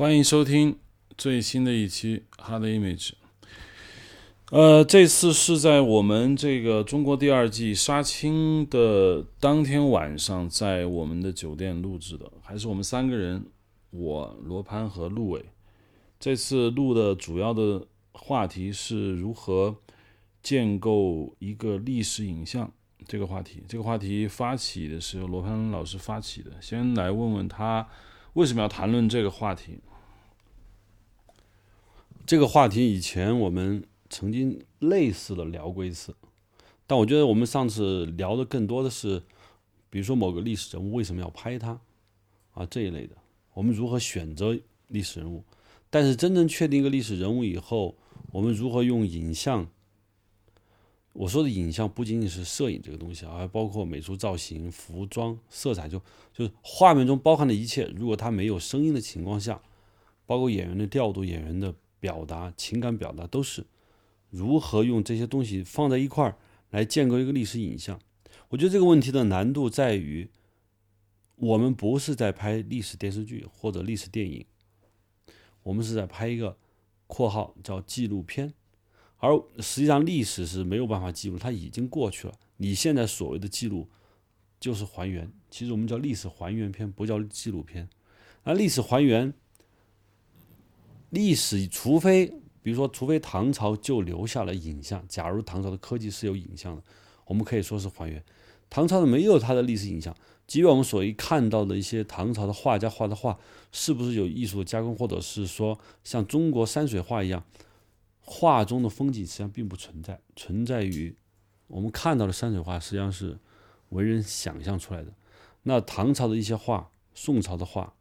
欢迎收听最新的一期《Hard Image》。呃，这次是在我们这个中国第二季杀青的当天晚上，在我们的酒店录制的，还是我们三个人，我罗潘和陆伟。这次录的主要的话题是如何建构一个历史影像这个话题。这个话题发起的是由罗潘老师发起的。先来问问他为什么要谈论这个话题。这个话题以前我们曾经类似的聊过一次，但我觉得我们上次聊的更多的是，比如说某个历史人物为什么要拍他啊这一类的，我们如何选择历史人物。但是真正确定一个历史人物以后，我们如何用影像？我说的影像不仅仅是摄影这个东西啊，还包括美术造型、服装、色彩，就就是画面中包含的一切。如果它没有声音的情况下，包括演员的调度、演员的表达、情感表达，都是如何用这些东西放在一块儿来建构一个历史影像。我觉得这个问题的难度在于，我们不是在拍历史电视剧或者历史电影。我们是在拍一个（括号叫纪录片），而实际上历史是没有办法记录，它已经过去了。你现在所谓的记录，就是还原。其实我们叫历史还原片，不叫纪录片。那历史还原，历史除非比如说，除非唐朝就留下了影像。假如唐朝的科技是有影像的，我们可以说是还原。唐朝的没有它的历史影像。即便我们所一看到的一些唐朝的画家画的画，是不是有艺术的加工，或者是说像中国山水画一样，画中的风景实际上并不存在，存在于我们看到的山水画实际上是文人想象出来的。那唐朝的一些画、宋朝的画、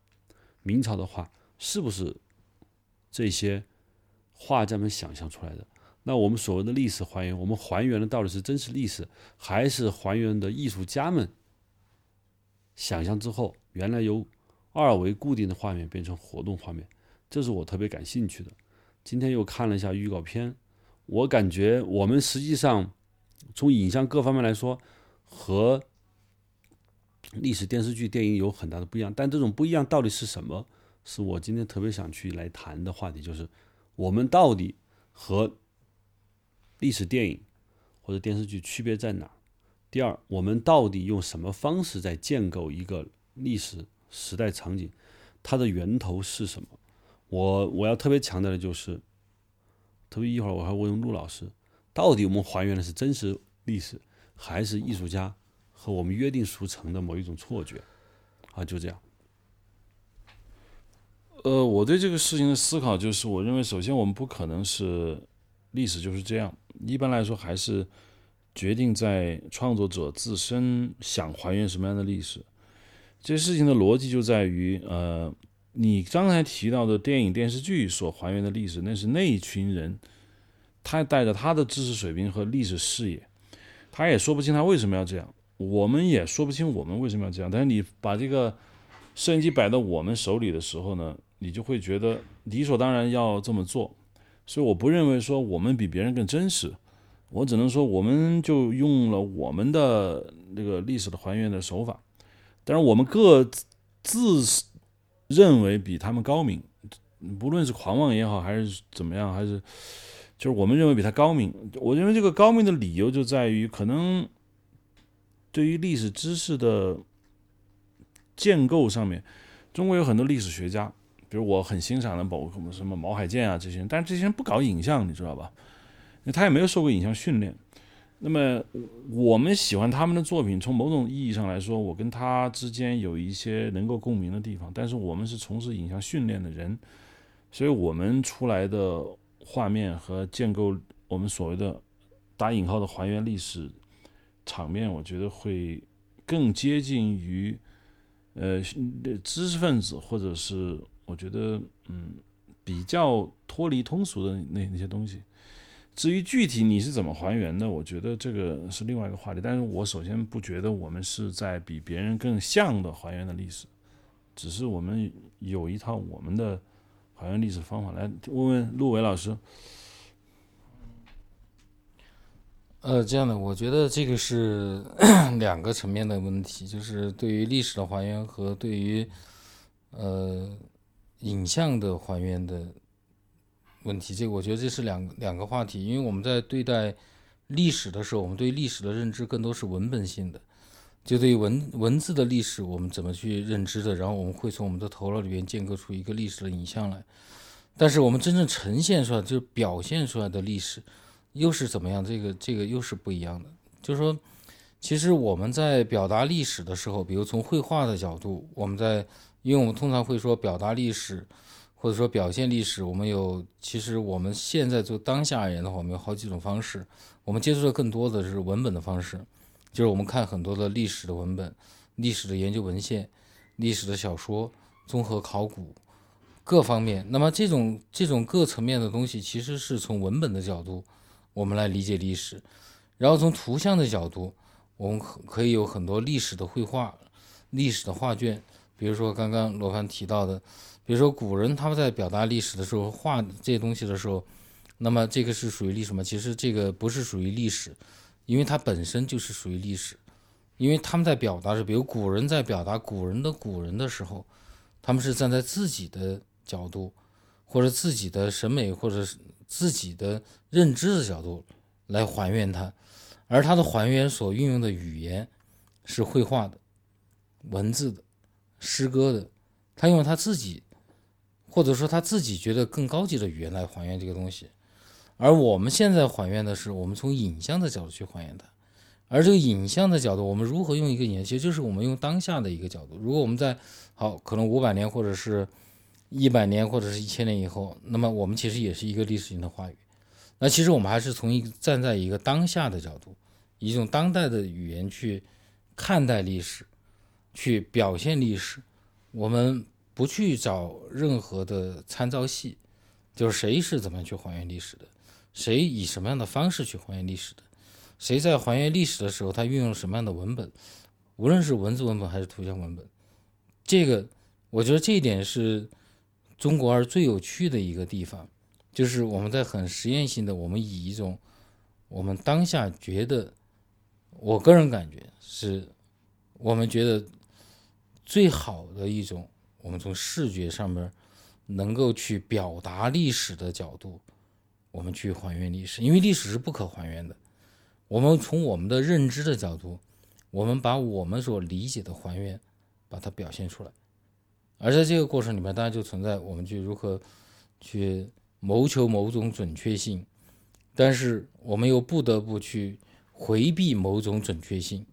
明朝的画，是不是这些画家们想象出来的？那我们所谓的历史还原，我们还原的到底是真实历史，还是还原的艺术家们？想象之后，原来由二维固定的画面变成活动画面，这是我特别感兴趣的。今天又看了一下预告片，我感觉我们实际上从影像各方面来说，和历史电视剧、电影有很大的不一样。但这种不一样到底是什么？是我今天特别想去来谈的话题，就是我们到底和历史电影或者电视剧区别在哪？第二，我们到底用什么方式在建构一个历史时代场景？它的源头是什么？我我要特别强调的就是，特别一会儿我还问陆老师，到底我们还原的是真实历史，还是艺术家和我们约定俗成的某一种错觉？啊，就这样。呃，我对这个事情的思考就是，我认为首先我们不可能是历史就是这样，一般来说还是。决定在创作者自身想还原什么样的历史，这事情的逻辑就在于，呃，你刚才提到的电影电视剧所还原的历史，那是那一群人，他带着他的知识水平和历史视野，他也说不清他为什么要这样，我们也说不清我们为什么要这样。但是你把这个摄影机摆到我们手里的时候呢，你就会觉得理所当然要这么做。所以我不认为说我们比别人更真实。我只能说，我们就用了我们的那个历史的还原的手法，但是我们各自认为比他们高明，不论是狂妄也好，还是怎么样，还是就是我们认为比他高明。我认为这个高明的理由就在于，可能对于历史知识的建构上面，中国有很多历史学家，比如我很欣赏的某什么什么毛海建啊这些人，但是这些人不搞影像，你知道吧？他也没有受过影像训练，那么我们喜欢他们的作品，从某种意义上来说，我跟他之间有一些能够共鸣的地方。但是我们是从事影像训练的人，所以我们出来的画面和建构我们所谓的打引号的还原历史场面，我觉得会更接近于呃知识分子，或者是我觉得嗯比较脱离通俗的那那些东西。至于具体你是怎么还原的，我觉得这个是另外一个话题。但是我首先不觉得我们是在比别人更像的还原的历史，只是我们有一套我们的还原历史方法。来问问陆伟老师。呃，这样的，我觉得这个是 两个层面的问题，就是对于历史的还原和对于呃影像的还原的问题，这个我觉得这是两两个话题，因为我们在对待历史的时候，我们对历史的认知更多是文本性的，就对于文文字的历史，我们怎么去认知的，然后我们会从我们的头脑里边建构出一个历史的影像来。但是我们真正呈现出来，就是表现出来的历史，又是怎么样？这个这个又是不一样的。就是说，其实我们在表达历史的时候，比如从绘画的角度，我们在，因为我们通常会说表达历史，或者说表现历史，我们有，其实我们现在就当下而言的话，我们有好几种方式。我们接触的更多的是文本的方式，就是我们看很多的历史的文本、历史的研究文献、历史的小说、综合考古。各方面，那么这种这种各层面的东西，其实是从文本的角度，我们来理解历史；然后从图像的角度，我们可可以有很多历史的绘画、历史的画卷。比如说刚刚罗凡提到的，比如说古人他们在表达历史的时候画这些东西的时候，那么这个是属于历史吗？其实这个不是属于历史，因为它本身就是属于历史，因为他们在表达是，比如古人在表达古人的古人的时候，他们是站在自己的。角度，或者自己的审美，或者是自己的认知的角度来还原它，而它的还原所运用的语言是绘画的、文字的、诗歌的，他用他自己，或者说他自己觉得更高级的语言来还原这个东西，而我们现在还原的是我们从影像的角度去还原它，而这个影像的角度，我们如何用一个影像，就是我们用当下的一个角度。如果我们在好可能五百年或者是。一百年或者是一千年以后，那么我们其实也是一个历史性的话语。那其实我们还是从一个站在一个当下的角度，以一种当代的语言去看待历史，去表现历史。我们不去找任何的参照系，就是谁是怎么样去还原历史的，谁以什么样的方式去还原历史的，谁在还原历史的时候他运用什么样的文本，无论是文字文本还是图像文本，这个我觉得这一点是。中国二最有趣的一个地方，就是我们在很实验性的，我们以一种我们当下觉得，我个人感觉是，我们觉得最好的一种，我们从视觉上面能够去表达历史的角度，我们去还原历史，因为历史是不可还原的。我们从我们的认知的角度，我们把我们所理解的还原，把它表现出来。而在这个过程里面，当然就存在我们去如何去谋求某种准确性，但是我们又不得不去回避某种准确性，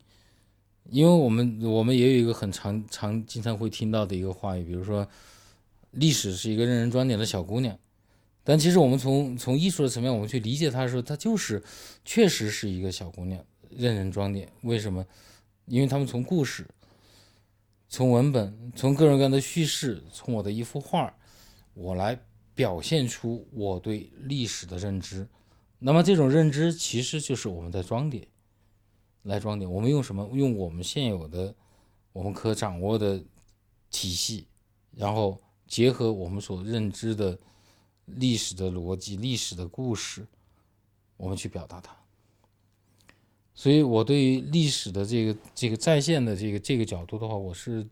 因为我们我们也有一个很常常经常会听到的一个话语，比如说历史是一个任人装点的小姑娘，但其实我们从从艺术的层面，我们去理解它的时候，它就是确实是一个小姑娘任人装点。为什么？因为他们从故事。从文本，从各种各样的叙事，从我的一幅画，我来表现出我对历史的认知。那么这种认知其实就是我们在装点，来装点。我们用什么？用我们现有的、我们可掌握的体系，然后结合我们所认知的历史的逻辑、历史的故事，我们去表达它。所以，我对于历史的这个这个再现的这个这个角度的话，我是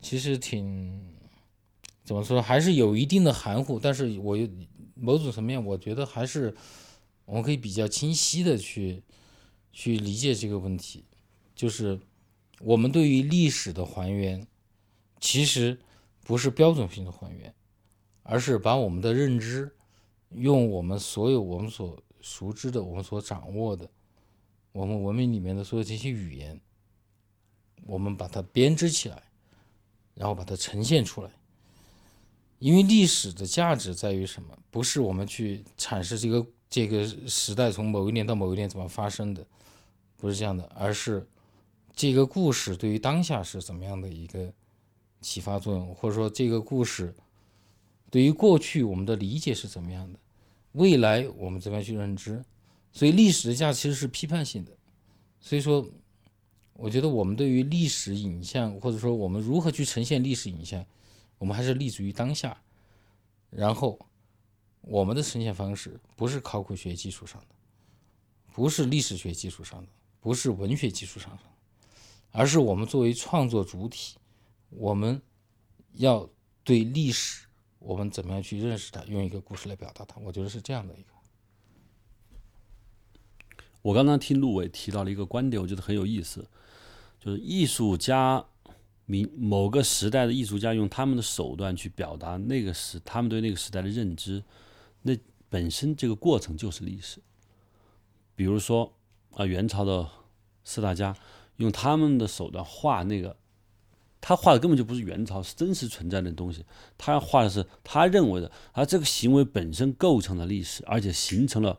其实挺怎么说，还是有一定的含糊。但是，我某种层面，我觉得还是我们可以比较清晰的去去理解这个问题，就是我们对于历史的还原，其实不是标准性的还原，而是把我们的认知，用我们所有我们所熟知的、我们所掌握的。我们文明里面的所有这些语言，我们把它编织起来，然后把它呈现出来。因为历史的价值在于什么？不是我们去阐释这个这个时代从某一年到某一年怎么发生的，不是这样的，而是这个故事对于当下是怎么样的一个启发作用，或者说这个故事对于过去我们的理解是怎么样的，未来我们怎么样去认知。所以历史的价值其实是批判性的，所以说，我觉得我们对于历史影像，或者说我们如何去呈现历史影像，我们还是立足于当下，然后我们的呈现方式不是考古学基础上的，不是历史学基础上的，不是文学基础上的，而是我们作为创作主体，我们要对历史我们怎么样去认识它，用一个故事来表达它。我觉得是这样的一个。我刚刚听陆伟提到了一个观点，我觉得很有意思，就是艺术家，民某个时代的艺术家用他们的手段去表达那个时他们对那个时代的认知，那本身这个过程就是历史。比如说啊，元朝的四大家用他们的手段画那个，他画的根本就不是元朝是真实存在的东西，他要画的是他认为的，而这个行为本身构成了历史，而且形成了。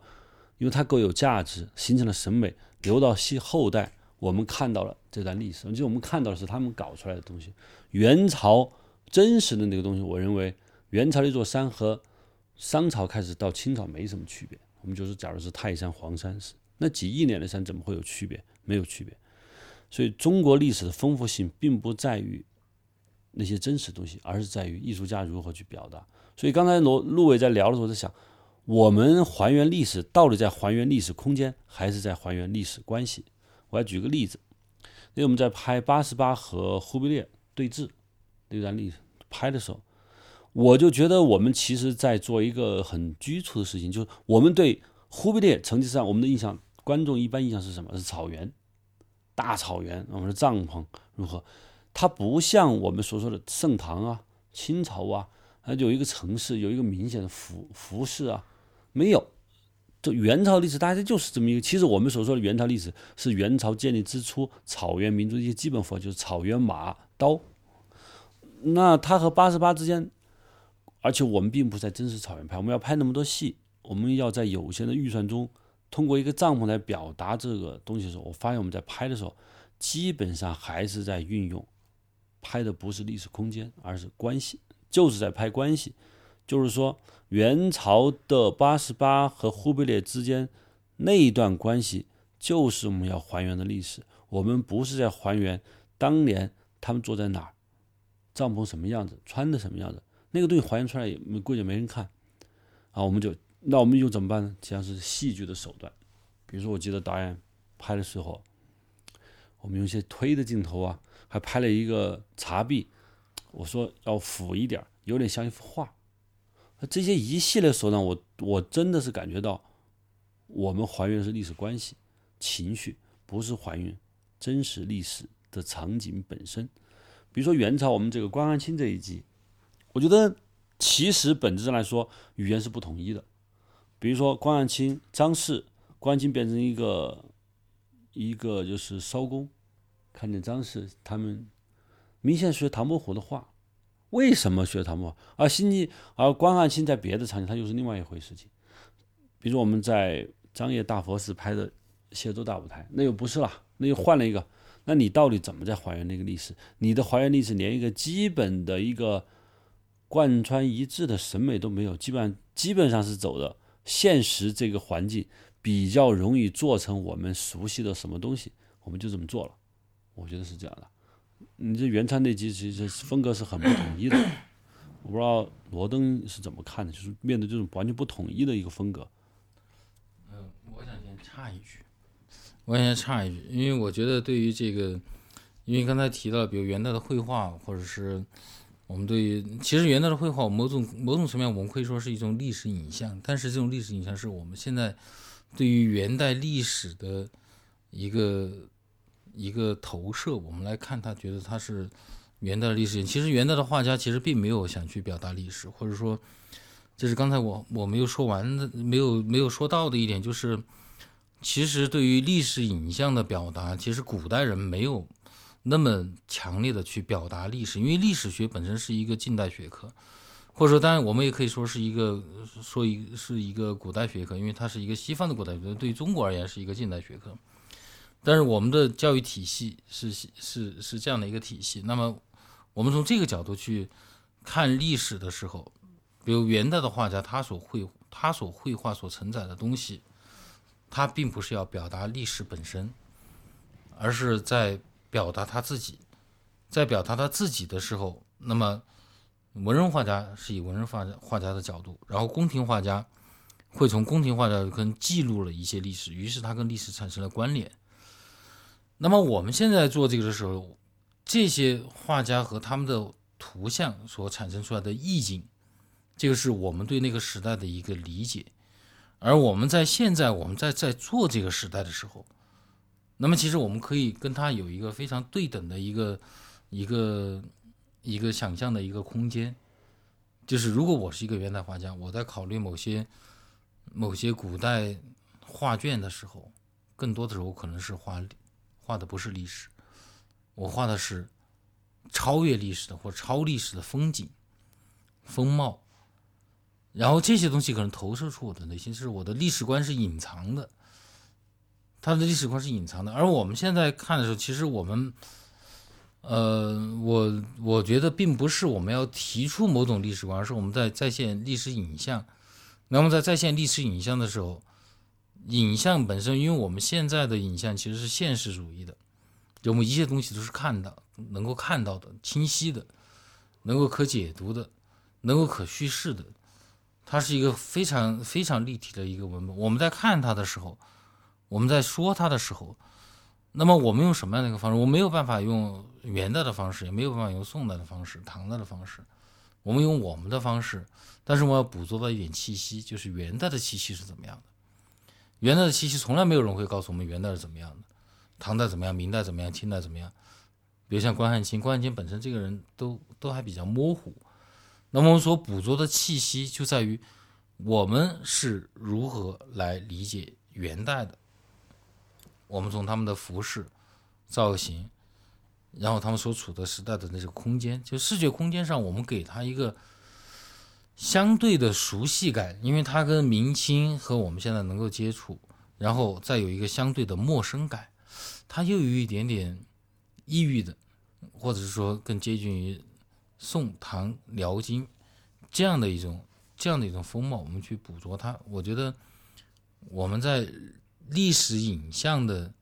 因为它够有价值，形成了审美，留到后后代，我们看到了这段历史。就我们看到的是他们搞出来的东西。元朝真实的那个东西，我认为元朝那座山和商朝开始到清朝没什么区别。我们就是，假如是泰山、黄山是那几亿年的山，怎么会有区别？没有区别。所以中国历史的丰富性并不在于那些真实东西，而是在于艺术家如何去表达。所以刚才罗陆伟在聊的时候，在想。我们还原历史，到底在还原历史空间，还是在还原历史关系？我来举个例子，因为我们在拍八十八和忽必烈对峙那段历史拍的时候，我就觉得我们其实在做一个很拘束的事情，就是我们对忽必烈，成吉思汗，我们的印象，观众一般印象是什么？是草原，大草原，我们的帐篷如何？它不像我们所说的盛唐啊、清朝啊，它有一个城市，有一个明显的服服饰啊。没有，这元朝历史大家就是这么一个。其实我们所说的元朝历史是元朝建立之初草原民族的一些基本符号，就是草原马刀。那它和八十八之间，而且我们并不在真实草原拍，我们要拍那么多戏，我们要在有限的预算中，通过一个帐篷来表达这个东西的时候，我发现我们在拍的时候，基本上还是在运用，拍的不是历史空间，而是关系，就是在拍关系。就是说，元朝的八十八和忽必烈之间那一段关系，就是我们要还原的历史。我们不是在还原当年他们坐在哪儿，帐篷什么样子，穿的什么样子，那个东西还原出来也估计没人看。啊，我们就那我们用怎么办呢？实际上是戏剧的手段。比如说，我记得导演拍的时候，我们用一些推的镜头啊，还拍了一个茶壁，我说要俯一点，有点像一幅画。这些一系列手段，我我真的是感觉到，我们还原的是历史关系、情绪，不是还原真实历史的场景本身。比如说元朝，我们这个关汉卿这一集，我觉得其实本质上来说，语言是不统一的。比如说关汉卿、张氏，关汉卿变成一个一个就是艄公，看见张氏，他们明显学唐伯虎的话。为什么学唐伯虎？而新纪而关汉卿在别的场景，他又是另外一回事情。比如我们在张掖大佛寺拍的谢州大舞台，那又不是了，那又换了一个。那你到底怎么在还原那个历史？你的还原历史连一个基本的一个贯穿一致的审美都没有，基本上基本上是走的现实这个环境比较容易做成我们熟悉的什么东西，我们就这么做了。我觉得是这样的。你这原唱那集其实风格是很不统一的，我不知道罗登是怎么看的，就是面对这种完全不统一的一个风格。嗯，我想先插一句，我想先插一句，因为我觉得对于这个，因为刚才提到，比如元代的绘画，或者是我们对于其实元代的绘画，某种某种层面我们可以说是一种历史影像，但是这种历史影像是我们现在对于元代历史的一个。一个投射，我们来看，他觉得他是元代的历史。其实元代的画家其实并没有想去表达历史，或者说，这是刚才我我没有说完的，没有没有说到的一点，就是其实对于历史影像的表达，其实古代人没有那么强烈的去表达历史，因为历史学本身是一个近代学科，或者说，当然我们也可以说是一个说一是一个古代学科，因为它是一个西方的古代学科，对于中国而言是一个近代学科。但是我们的教育体系是是是这样的一个体系。那么，我们从这个角度去看历史的时候，比如元代的画家，他所绘他所绘画所承载的东西，他并不是要表达历史本身，而是在表达他自己。在表达他自己的时候，那么文人画家是以文人画画家的角度，然后宫廷画家会从宫廷画家跟记录了一些历史，于是他跟历史产生了关联。那么我们现在做这个的时候，这些画家和他们的图像所产生出来的意境，这个是我们对那个时代的一个理解。而我们在现在，我们在在做这个时代的时候，那么其实我们可以跟他有一个非常对等的一个一个一个想象的一个空间。就是如果我是一个元代画家，我在考虑某些某些古代画卷的时候，更多的时候可能是画画的不是历史，我画的是超越历史的或超历史的风景风貌。然后这些东西可能投射出我的内心，是我的历史观是隐藏的，它的历史观是隐藏的。而我们现在看的时候，其实我们。呃，我我觉得并不是我们要提出某种历史观，而是我们在再现历史影像。那么在再现历史影像的时候，影像本身，因为我们现在的影像其实是现实主义的，就我们一切东西都是看到、能够看到的、清晰的、能够可解读的、能够可叙事的，它是一个非常非常立体的一个文本。我们在看它的时候，我们在说它的时候。那么我们用什么样的一个方式？我没有办法用元代的方式，也没有办法用宋代的方式、唐代的方式。我们用我们的方式，但是我要捕捉到一点气息，就是元代的气息是怎么样的。元代的气息从来没有人会告诉我们元代是怎么样的，唐代怎么样，明代怎么样，清代怎么样。比如像关汉卿，关汉卿本身这个人都都还比较模糊。那么我们所捕捉的气息就在于我们是如何来理解元代的。我们从他们的服饰、造型，然后他们所处的时代的那个空间，就视觉空间上，我们给他一个相对的熟悉感，因为他跟明清和我们现在能够接触，然后再有一个相对的陌生感，他又有一点点异域的，或者是说更接近于宋唐辽金这样的一种这样的一种风貌，我们去捕捉它。我觉得我们在。历史影像的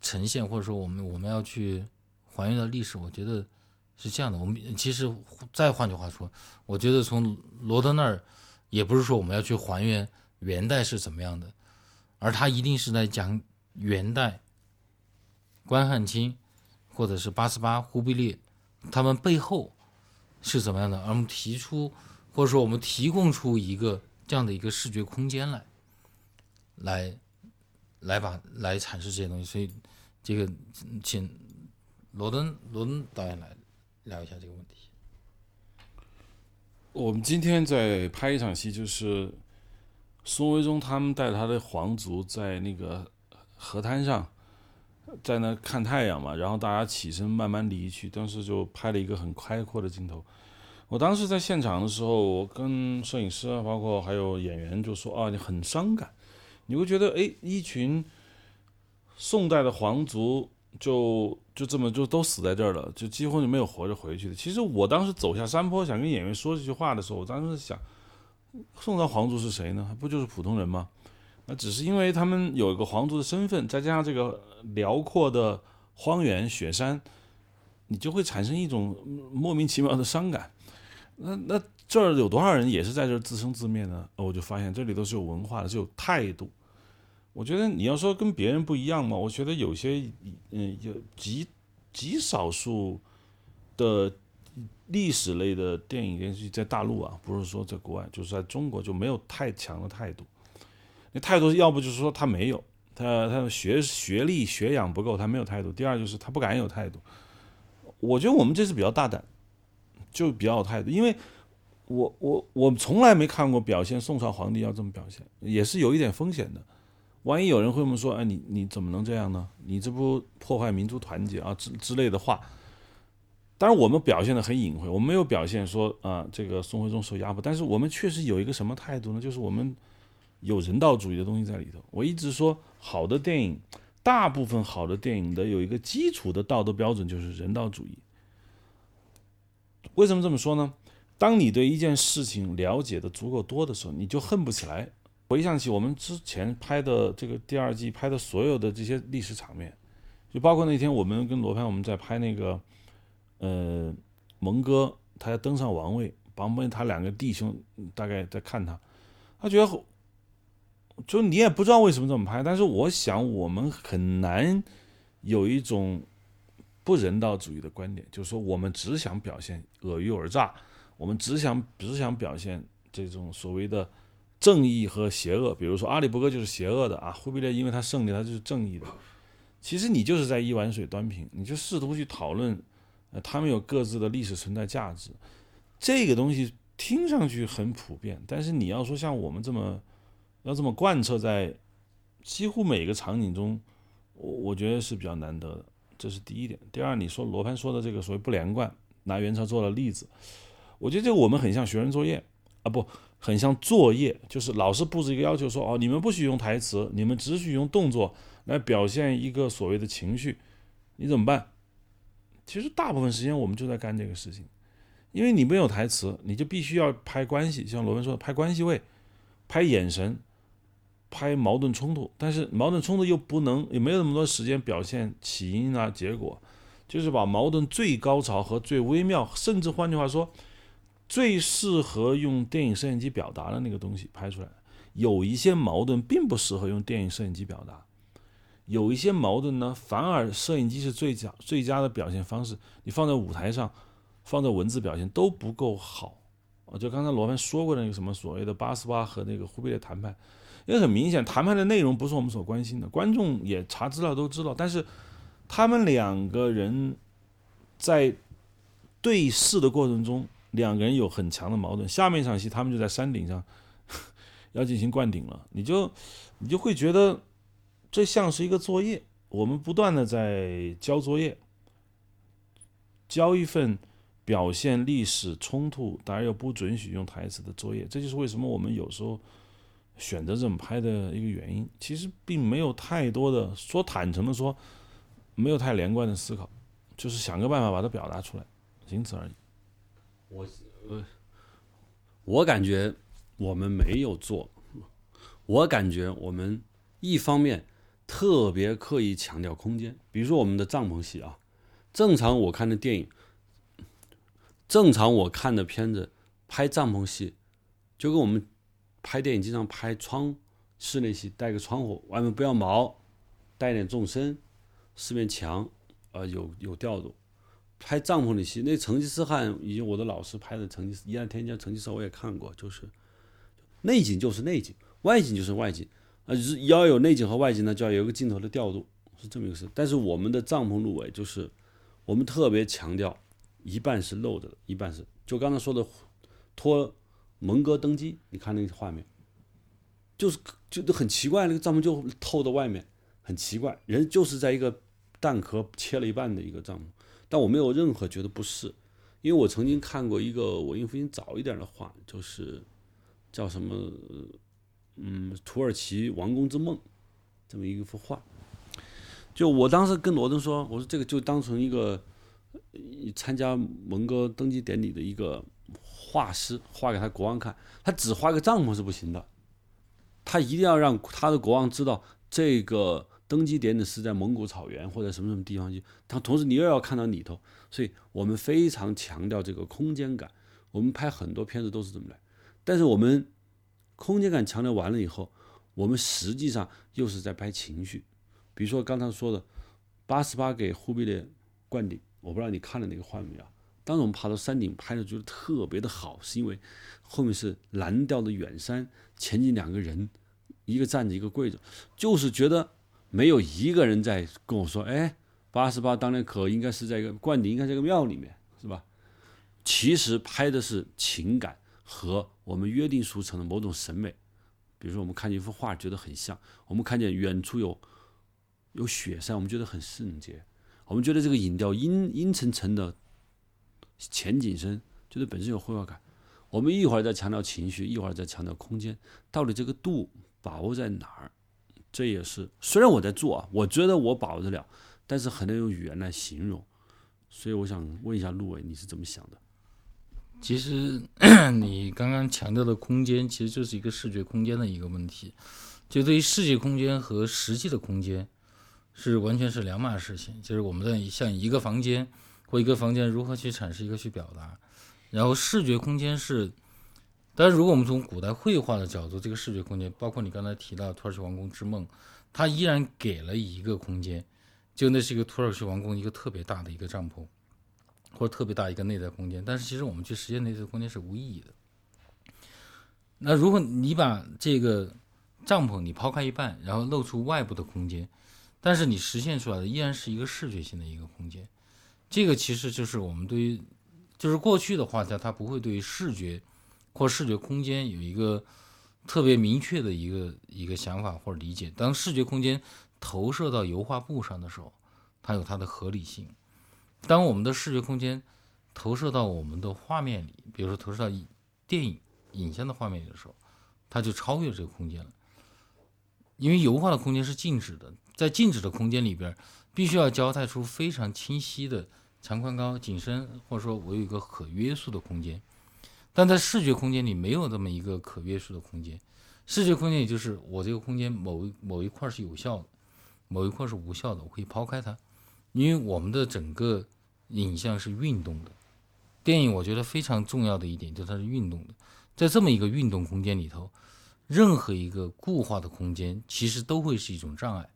呈现，或者说我们我们要去还原的历史，我觉得是这样的。我们其实再换句话说，我觉得从罗德那儿，也不是说我们要去还原元代是怎么样的，而他一定是在讲元代关汉卿或者是八思巴、忽必烈他们背后是怎么样的，而我们提出或者说我们提供出一个这样的一个视觉空间来。来，来把来阐释这些东西，所以这个请罗登罗登导演来聊一下这个问题。我们今天在拍一场戏，就是宋徽宗他们带他的皇族在那个河滩上，在那看太阳嘛，然后大家起身慢慢离去，当时就拍了一个很开阔的镜头。我当时在现场的时候，我跟摄影师啊，包括还有演员就说啊，你很伤感。你会觉得，哎，一群宋代的皇族就就这么就都死在这儿了，就几乎就没有活着回去的。其实我当时走下山坡想跟演员说这句话的时候，我当时想，宋朝皇族是谁呢？不就是普通人吗？那只是因为他们有一个皇族的身份，再加上这个辽阔的荒原雪山，你就会产生一种莫名其妙的伤感。那那。这儿有多少人也是在这儿自生自灭呢？我就发现这里都是有文化的，是有态度。我觉得你要说跟别人不一样嘛，我觉得有些嗯，有极极少数的历史类的电影连续剧在大陆啊，不是说在国外，就是在中国就没有太强的态度。那态度要不就是说他没有，他他的学学历学养不够，他没有态度。第二就是他不敢有态度。我觉得我们这次比较大胆，就比较有态度，因为。我我我从来没看过表现宋朝皇帝要这么表现，也是有一点风险的。万一有人会这么说，哎，你你怎么能这样呢？你这不破坏民族团结啊之之类的话。当然我们表现的很隐晦，我们没有表现说啊这个宋徽宗受压迫，但是我们确实有一个什么态度呢？就是我们有人道主义的东西在里头。我一直说，好的电影，大部分好的电影的有一个基础的道德标准就是人道主义。为什么这么说呢？当你对一件事情了解的足够多的时候，你就恨不起来。回想起我们之前拍的这个第二季拍的所有的这些历史场面，就包括那天我们跟罗盘我们在拍那个，呃，蒙哥他要登上王位，旁边他两个弟兄大概在看他，他觉得，就你也不知道为什么这么拍，但是我想我们很难有一种不人道主义的观点，就是说我们只想表现尔虞我诈。我们只想只想表现这种所谓的正义和邪恶，比如说阿里伯格就是邪恶的啊，忽必烈因为他胜利，他就是正义的。其实你就是在一碗水端平，你就试图去讨论，呃，他们有各自的历史存在价值，这个东西听上去很普遍，但是你要说像我们这么要这么贯彻在几乎每个场景中，我我觉得是比较难得的，这是第一点。第二，你说罗盘说的这个所谓不连贯，拿元朝做了例子，我觉得这个我们很像学生作业啊，不，很像作业，就是老师布置一个要求说，哦，你们不许用台词，你们只许用动作。来表现一个所谓的情绪，你怎么办？其实大部分时间我们就在干这个事情，因为你没有台词，你就必须要拍关系，像罗文说的，拍关系位，拍眼神，拍矛盾冲突。但是矛盾冲突又不能，也没有那么多时间表现起因啊、结果，就是把矛盾最高潮和最微妙，甚至换句话说，最适合用电影摄影机表达的那个东西拍出来。有一些矛盾并不适合用电影摄影机表达。有一些矛盾呢，反而摄影机是最佳最佳的表现方式。你放在舞台上，放在文字表现都不够好。我就刚才罗盘说过的那个什么所谓的八四八和那个忽必烈谈判，因为很明显谈判的内容不是我们所关心的，观众也查资料都知道。但是他们两个人在对视的过程中，两个人有很强的矛盾。下面一场戏，他们就在山顶上 要进行灌顶了，你就你就会觉得。这像是一个作业，我们不断的在交作业，交一份表现历史冲突，当然又不准许用台词的作业。这就是为什么我们有时候选择这么拍的一个原因。其实并没有太多的说坦诚的说，没有太连贯的思考，就是想个办法把它表达出来，仅此而已。我呃，我感觉我们没有做，我感觉我们一方面。特别刻意强调空间，比如说我们的帐篷戏啊，正常我看的电影，正常我看的片子拍帐篷戏，就跟我们拍电影经常拍窗室内戏，带个窗户，外面不要毛，带点纵深，四面墙，呃，有有调度。拍帐篷的戏，那成吉思汗以及我的老师拍的成吉思，一案天将成吉思汗我也看过，就是内景就是内景，外景就是外景。啊，就是要有内景和外景呢，就要有一个镜头的调度，是这么一个事。但是我们的帐篷入围就是，我们特别强调，一半是露着的，一半是就刚才说的托蒙哥登基，你看那个画面，就是就很奇怪，那个帐篷就透到外面，很奇怪，人就是在一个蛋壳切了一半的一个帐篷，但我没有任何觉得不是，因为我曾经看过一个文艺复兴早一点的画，就是叫什么？嗯，土耳其王宫之梦，这么一幅画，就我当时跟罗登说，我说这个就当成一个参加蒙哥登基典礼的一个画师画给他国王看，他只画个帐篷是不行的，他一定要让他的国王知道这个登基典礼是在蒙古草原或者什么什么地方去，他同时你又要看到里头，所以我们非常强调这个空间感，我们拍很多片子都是这么来，但是我们。空间感强调完了以后，我们实际上又是在拍情绪。比如说刚才说的八十八给忽必烈灌顶，我不知道你看了那个画面没有？当时我们爬到山顶拍的，觉得特别的好，是因为后面是蓝调的远山，前进两个人，一个站着，一个跪着，就是觉得没有一个人在跟我说：“哎，八十八当年可应该是在一个灌顶，应该在一个庙里面，是吧？”其实拍的是情感。和我们约定俗成的某种审美，比如说我们看见一幅画觉得很像，我们看见远处有有雪山，我们觉得很圣洁，我们觉得这个影调阴阴沉沉的前景深，觉得本身有绘画感。我们一会儿在强调情绪，一会儿在强调空间，到底这个度把握在哪儿？这也是虽然我在做啊，我觉得我把握得了，但是很难用语言来形容。所以我想问一下陆伟，你是怎么想的？其实 你刚刚强调的空间，其实就是一个视觉空间的一个问题。就对于视觉空间和实际的空间，是完全是两码事情。就是我们在像一个房间或一个房间如何去阐释一个去表达，然后视觉空间是，但是如果我们从古代绘画的角度，这个视觉空间，包括你刚才提到土耳其王宫之梦，它依然给了一个空间，就那是一个土耳其王宫一个特别大的一个帐篷。或者特别大一个内在空间，但是其实我们去实现内在空间是无意义的。那如果你把这个帐篷你抛开一半，然后露出外部的空间，但是你实现出来的依然是一个视觉性的一个空间，这个其实就是我们对于，就是过去的画家他不会对于视觉或视觉空间有一个特别明确的一个一个想法或者理解。当视觉空间投射到油画布上的时候，它有它的合理性；当我们的视觉空间投射到我们的画面里，比如说投射到电影影像的画面里的时候，它就超越这个空间了。因为油画的空间是静止的，在静止的空间里边，必须要交代出非常清晰的长宽高、景深，或者说我有一个可约束的空间。但在视觉空间里没有这么一个可约束的空间，视觉空间也就是我这个空间某一某一块是有效的，某一块是无效的，我可以抛开它。因为我们的整个影像是运动的，电影我觉得非常重要的一点就它是运动的，在这么一个运动空间里头。任何一个固化的空间，其实都会是一种障碍。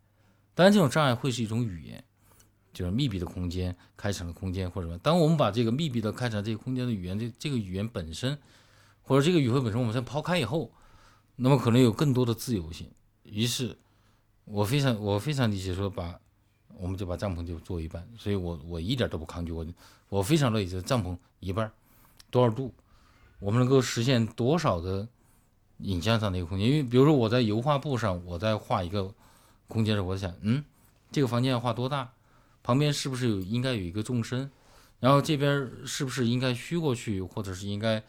当然，这种障碍会是一种语言，就是密闭的空间、开场的空间或者什么。当我们把这个密闭的开场这个空间的语言，这这个语言本身，或者这个语汇本身，我们先抛开以后，那么可能有更多的自由性。于是，我非常我非常理解说，把我们就把帐篷就做一半。所以我我一点都不抗拒，我我非常乐意，这帐篷一半多少度，我们能够实现多少的。影像上的一个空间，因为比如说我在油画布上，我在画一个空间的时候，我想，嗯，这个房间要画多大？旁边是不是有应该有一个纵深？然后这边是不是应该虚过去，或者是应该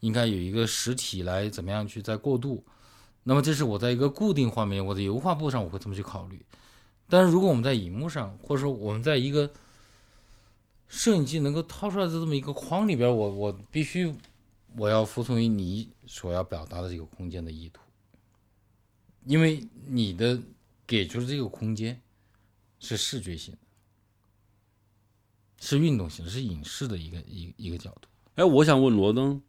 应该有一个实体来怎么样去再过渡？那么这是我在一个固定画面，我的油画布上我会这么去考虑。但是如果我们在荧幕上，或者说我们在一个摄影机能够掏出来的这么一个框里边，我我必须。我要服从于你所要表达的这个空间的意图，因为你的给出的这个空间是视觉性的，是运动型，是影视的一个一一个角度。哎，我想问罗登，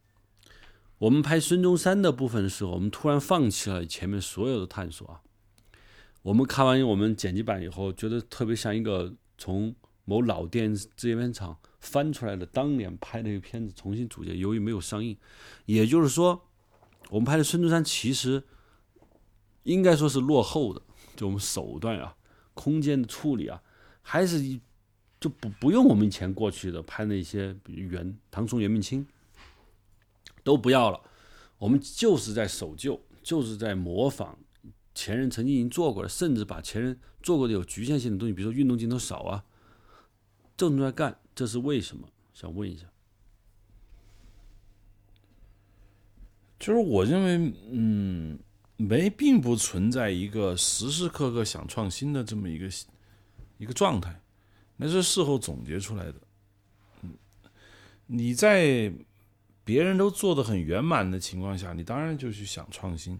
我们拍孙中山的部分的时候，我们突然放弃了前面所有的探索啊。我们看完我们剪辑版以后，觉得特别像一个从某老电制片厂。翻出来的当年拍那个片子重新组建，由于没有上映，也就是说，我们拍的孙中山其实应该说是落后的，就我们手段啊、空间的处理啊，还是一就不不用我们以前过去的拍那些比如元唐宋元明清都不要了，我们就是在守旧，就是在模仿前人曾经已经做过的，甚至把前人做过的有局限性的东西，比如说运动镜头少啊，正在干。这是为什么？想问一下，就是我认为，嗯，没，并不存在一个时时刻刻想创新的这么一个一个状态，那是事后总结出来的。嗯，你在别人都做的很圆满的情况下，你当然就去想创新。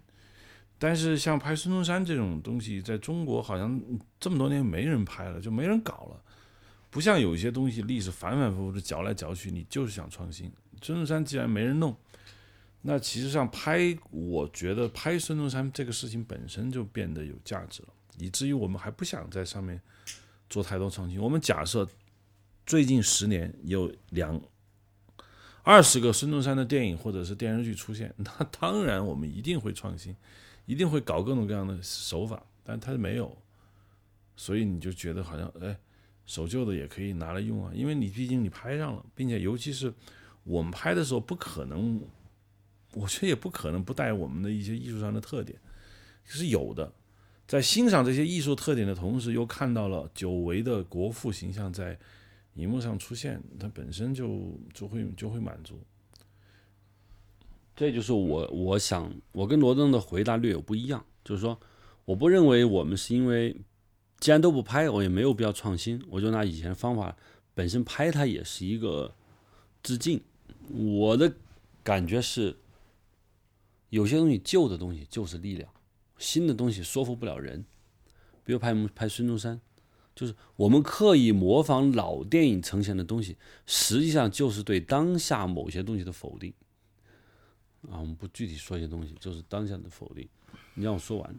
但是像拍孙中山这种东西，在中国好像这么多年没人拍了，就没人搞了。不像有一些东西，历史反反复复的嚼来嚼去，你就是想创新。孙中山既然没人弄，那其实上拍，我觉得拍孙中山这个事情本身就变得有价值了，以至于我们还不想在上面做太多创新。我们假设最近十年有两二十个孙中山的电影或者是电视剧出现，那当然我们一定会创新，一定会搞各种各样的手法，但他没有，所以你就觉得好像哎。守旧的也可以拿来用啊，因为你毕竟你拍上了，并且尤其是我们拍的时候，不可能，我觉得也不可能不带我们的一些艺术上的特点，是有的。在欣赏这些艺术特点的同时，又看到了久违的国父形象在荧幕上出现，它本身就就会就会满足。这就是我我想，我跟罗登的回答略有不一样，就是说，我不认为我们是因为。既然都不拍，我也没有必要创新。我就拿以前的方法，本身拍它也是一个致敬。我的感觉是，有些东西旧的东西就是力量，新的东西说服不了人。比如拍我们拍孙中山，就是我们刻意模仿老电影呈现的东西，实际上就是对当下某些东西的否定。啊，我们不具体说一些东西，就是当下的否定。你让我说完。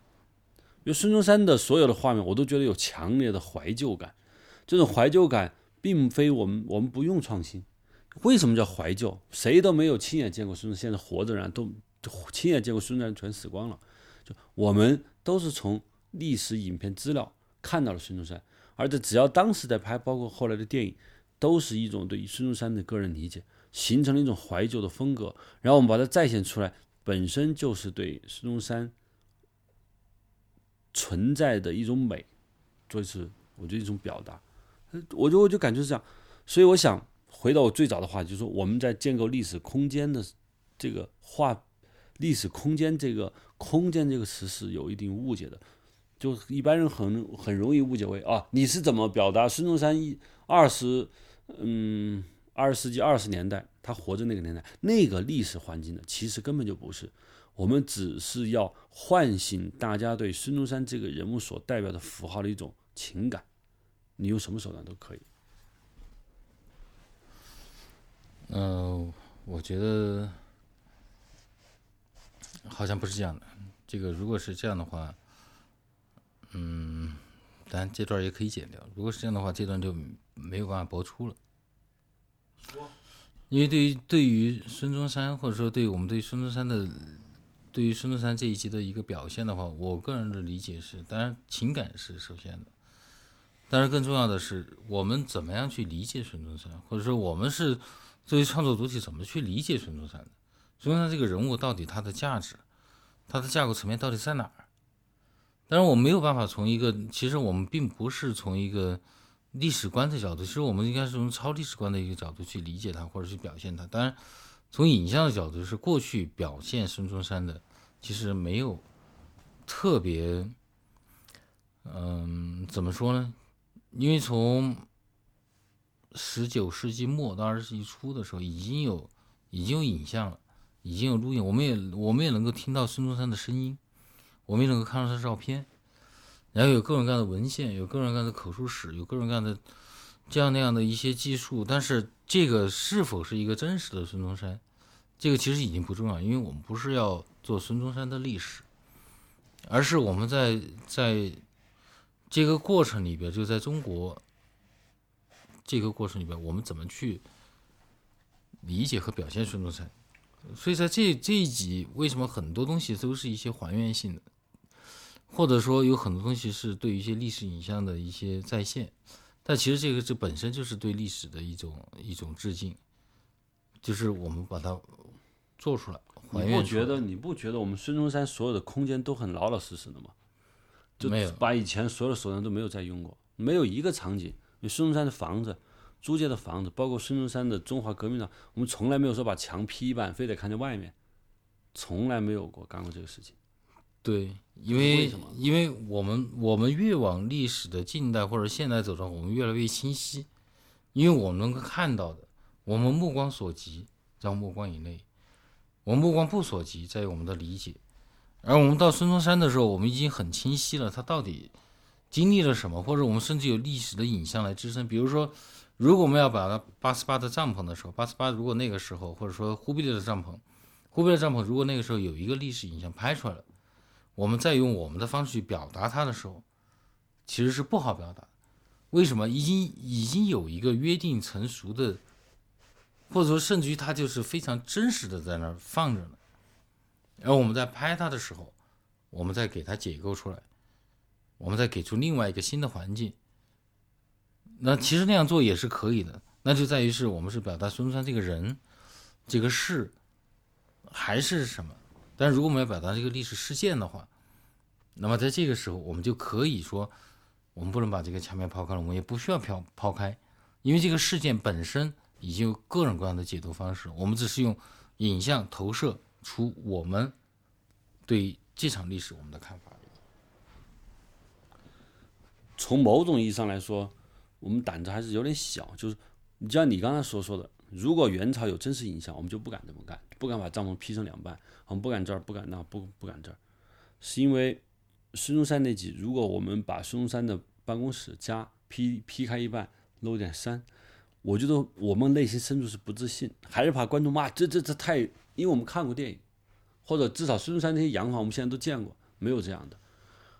因为孙中山的所有的画面，我都觉得有强烈的怀旧感。这种怀旧感并非我们我们不用创新。为什么叫怀旧？谁都没有亲眼见过孙中山，现在活着人都亲眼见过孙中山，全死光了。我们都是从历史影片资料看到了孙中山，而且只要当时在拍，包括后来的电影，都是一种对孙中山的个人理解，形成了一种怀旧的风格。然后我们把它再现出来，本身就是对孙中山存在的一种美，做一次我觉得一种表达。我就我就感觉是这样，所以我想回到我最早的话，就是说我们在建构历史空间的这个画历史空间这个空间这个词是有一定误解的，就一般人很很容易误解为啊，你是怎么表达孙中山一二十嗯二十世纪二十年代他活着那个年代那个历史环境的，其实根本就不是，我们只是要唤醒大家对孙中山这个人物所代表的符号的一种情感。你用什么手段都可以。嗯、我觉得好像不是这样的。这个如果是这样的话，嗯，当然这段也可以剪掉。如果是这样的话，这段就没有办法播出了。因为对于对于孙中山，或者说对于我们对孙中山的对于孙中山这一集的一个表现的话，我个人的理解是，当然情感是首先的。但是更重要的是，我们怎么样去理解孙中山，或者说我们是作为创作主体怎么去理解孙中山的？孙中山这个人物到底他的价值，他的架构层面到底在哪儿？当然，我没有办法从一个，其实我们并不是从一个历史观的角度，其实我们应该是从超历史观的一个角度去理解它，或者去表现它。当然，从影像的角度，是过去表现孙中山的，其实没有特别，嗯，怎么说呢？因为从十九世纪末到二十世纪初的时候，已经有已经有影像了，已经有录音，我们也我们也能够听到孙中山的声音，我们也能够看到他的照片，然后有各种各样的文献，有各种各样的口述史，有各种各样的这样那样的一些技术，但是这个是否是一个真实的孙中山，这个其实已经不重要，因为我们不是要做孙中山的历史，而是我们在在。这个过程里边，就在中国这个过程里边，我们怎么去理解和表现孙中山？所以在这这一集，为什么很多东西都是一些还原性的，或者说有很多东西是对于一些历史影像的一些再现？但其实这个这本身就是对历史的一种一种致敬，就是我们把它做出来，还你原出来不觉得你不觉得我们孙中山所有的空间都很老老实实的吗？就没有把以前所有的手段都没有再用过，没有一个场景。你孙中山的房子、租界的房子，包括孙中山的中华革命党，我们从来没有说把墙劈一半，非得看见外面，从来没有过干过这个事情。对，因为为什么因为我们我们越往历史的近代或者现代走上，我们越来越清晰，因为我们能够看到的，我们目光所及在目光以内，我们目光不所及在于我们的理解。而我们到孙中山的时候，我们已经很清晰了，他到底经历了什么，或者我们甚至有历史的影像来支撑。比如说，如果我们要把它八十八的帐篷的时候，八十八如果那个时候，或者说忽必烈的帐篷，忽必烈帐篷如果那个时候有一个历史影像拍出来了。我们再用我们的方式去表达它的时候，其实是不好表达。为什么？已经已经有一个约定成熟的，或者说甚至于它就是非常真实的在那儿放着呢。而我们在拍它的时候，我们再给它解构出来，我们再给出另外一个新的环境。那其实那样做也是可以的，那就在于是我们是表达孙中山这个人，这个事，还是什么？但如果我们要表达这个历史事件的话，那么在这个时候，我们就可以说，我们不能把这个墙面抛开了，我们也不需要抛抛开，因为这个事件本身已经有各种各样的解读方式，我们只是用影像投射出我们对这场历史我们的看法。从某种意义上来说，我们胆子还是有点小。就是你像你刚才所说的，如果元朝有真实影像，我们就不敢这么干，不敢把帐篷劈成两半，我们不敢这儿，不敢那，不不敢这儿，是因为孙中山那集，如果我们把孙中山的办公室家劈劈开一半，露点山，我觉得我们内心深处是不自信，还是怕观众骂这这这太，因为我们看过电影，或者至少孙中山那些洋房我们现在都见过，没有这样的，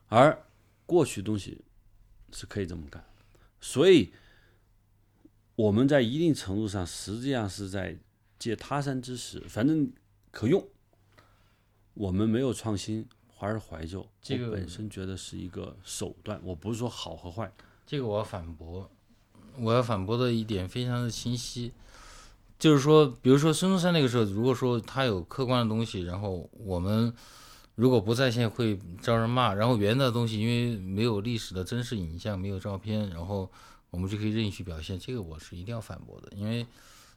而过去东西是可以这么干，所以我们在一定程度上实际上是在借他山之石，反正可用。我们没有创新，怀而怀旧，这个本身觉得是一个手段，我不是说好和坏。这个我要反驳，我要反驳的一点非常的清晰，就是说，比如说孙中山那个时候，如果说他有客观的东西，然后我们如果不在线会招人骂，然后元代的东西因为没有历史的真实影像，没有照片，然后我们就可以任意去表现，这个我是一定要反驳的，因为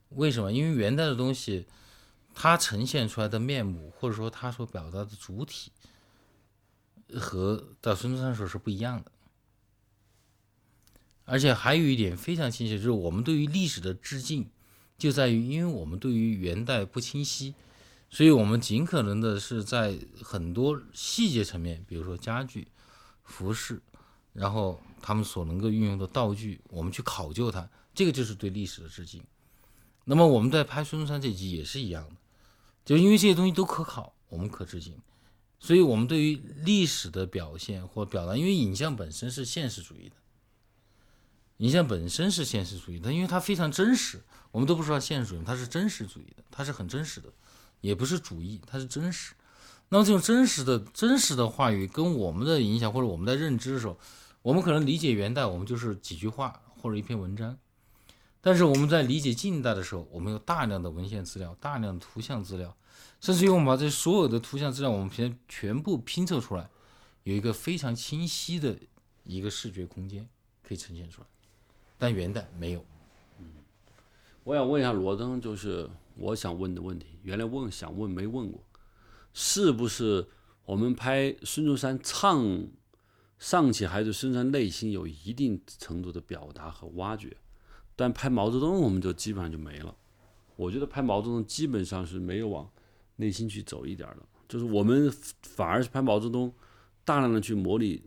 为什么？因为元代的东西，它呈现出来的面目，或者说它所表达的主体，和到孙中山时候是不一样的。而且还有一点非常清晰，就是我们对于历史的致敬，就在于因为我们对于元代不清晰，所以我们尽可能的是在很多细节层面，比如说家具、服饰，然后他们所能够运用的道具，我们去考究它，这个就是对历史的致敬。那么我们在拍孙中山这集也是一样的，就因为这些东西都可考，我们可致敬，所以我们对于历史的表现或表达，因为影像本身是现实主义的。影像本身是现实主义的，因为它非常真实。我们都不说现实主义，它是真实主义的，它是很真实的，也不是主义，它是真实。那么这种真实的、真实的话语跟我们的影响或者我们在认知的时候，我们可能理解元代，我们就是几句话或者一篇文章。但是我们在理解近代的时候，我们有大量的文献资料、大量的图像资料，甚至于我们把这所有的图像资料，我们全全部拼凑出来，有一个非常清晰的一个视觉空间可以呈现出来。但元代没有。嗯我想问一下罗登，就是我想问的问题，原来问想问没问过，是不是我们拍孙中山唱尚且还对孙中山内心有一定程度的表达和挖掘，但拍毛泽东我们就基本上就没了。我觉得拍毛泽东基本上是没有往内心去走一点的，就是我们反而是拍毛泽东，大量的去模拟，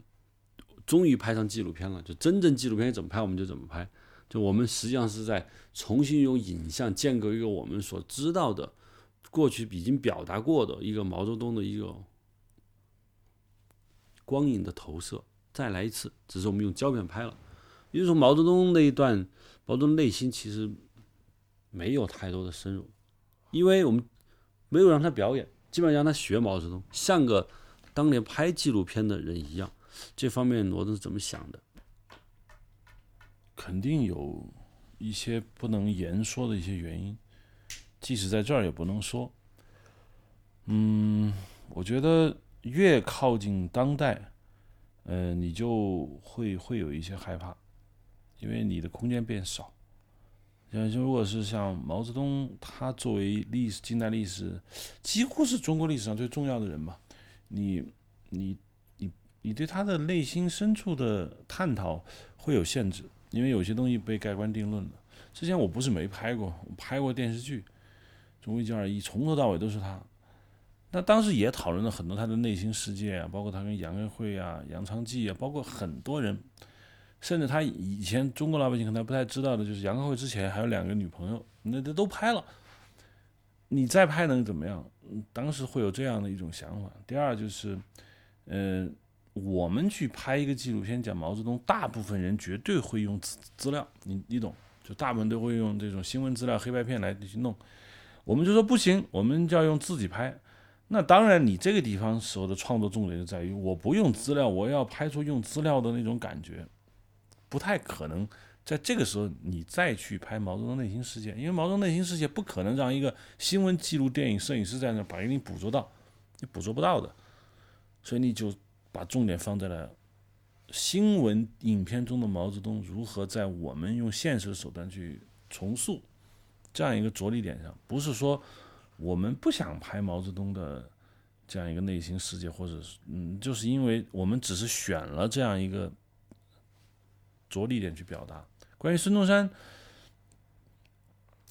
终于拍上纪录片了，就真正纪录片怎么拍我们就怎么拍。就我们实际上是在重新用影像建构一个我们所知道的过去已经表达过的一个毛泽东的一个光影的投射，再来一次，只是我们用胶片拍了。也就是说，毛泽东那一段，毛泽东内心其实没有太多的深入，因为我们没有让他表演，基本上让他学毛泽东，像个当年拍纪录片的人一样。这方面罗登是怎么想的？肯定有一些不能言说的一些原因，即使在这儿也不能说。嗯，我觉得越靠近当代，呃，你就会会有一些害怕，因为你的空间变少。像如果是像毛泽东，他作为历史近代历史几乎是中国历史上最重要的人吧，你你你你对他的内心深处的探讨会有限制。因为有些东西被盖棺定论了。之前我不是没拍过，我拍过电视剧《中国一九二一》，从头到尾都是他。那当时也讨论了很多他的内心世界啊，包括他跟杨元惠啊、杨昌济啊，包括很多人，甚至他以前中国老百姓可能不太知道的，就是杨元惠之前还有两个女朋友，那都都拍了。你再拍能怎么样？当时会有这样的一种想法。第二就是，嗯。我们去拍一个纪录片讲毛泽东，大部分人绝对会用资资料，你你懂，就大部分都会用这种新闻资料、黑白片来去弄。我们就说不行，我们就要用自己拍。那当然，你这个地方时候的创作重点就在于，我不用资料，我要拍出用资料的那种感觉，不太可能在这个时候你再去拍毛泽东内心世界，因为毛泽东内心世界不可能让一个新闻记录电影摄影师在那把给你捕捉到，你捕捉不到的，所以你就。把重点放在了新闻影片中的毛泽东如何在我们用现实手段去重塑这样一个着力点上，不是说我们不想拍毛泽东的这样一个内心世界，或者是嗯，就是因为我们只是选了这样一个着力点去表达。关于孙中山，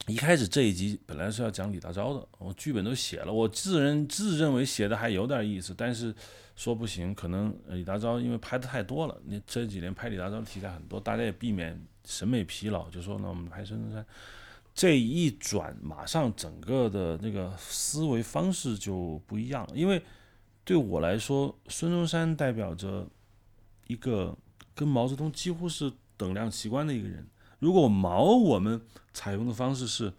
一开始这一集本来是要讲李大钊的，我剧本都写了，我自认自认为写的还有点意思，但是。说不行，可能李大钊因为拍的太多了，你这几年拍李大钊题材很多，大家也避免审美疲劳，就说那我们拍孙中山，这一转，马上整个的那个思维方式就不一样了。因为对我来说，孙中山代表着一个跟毛泽东几乎是等量齐观的一个人，如果毛我们采用的方式是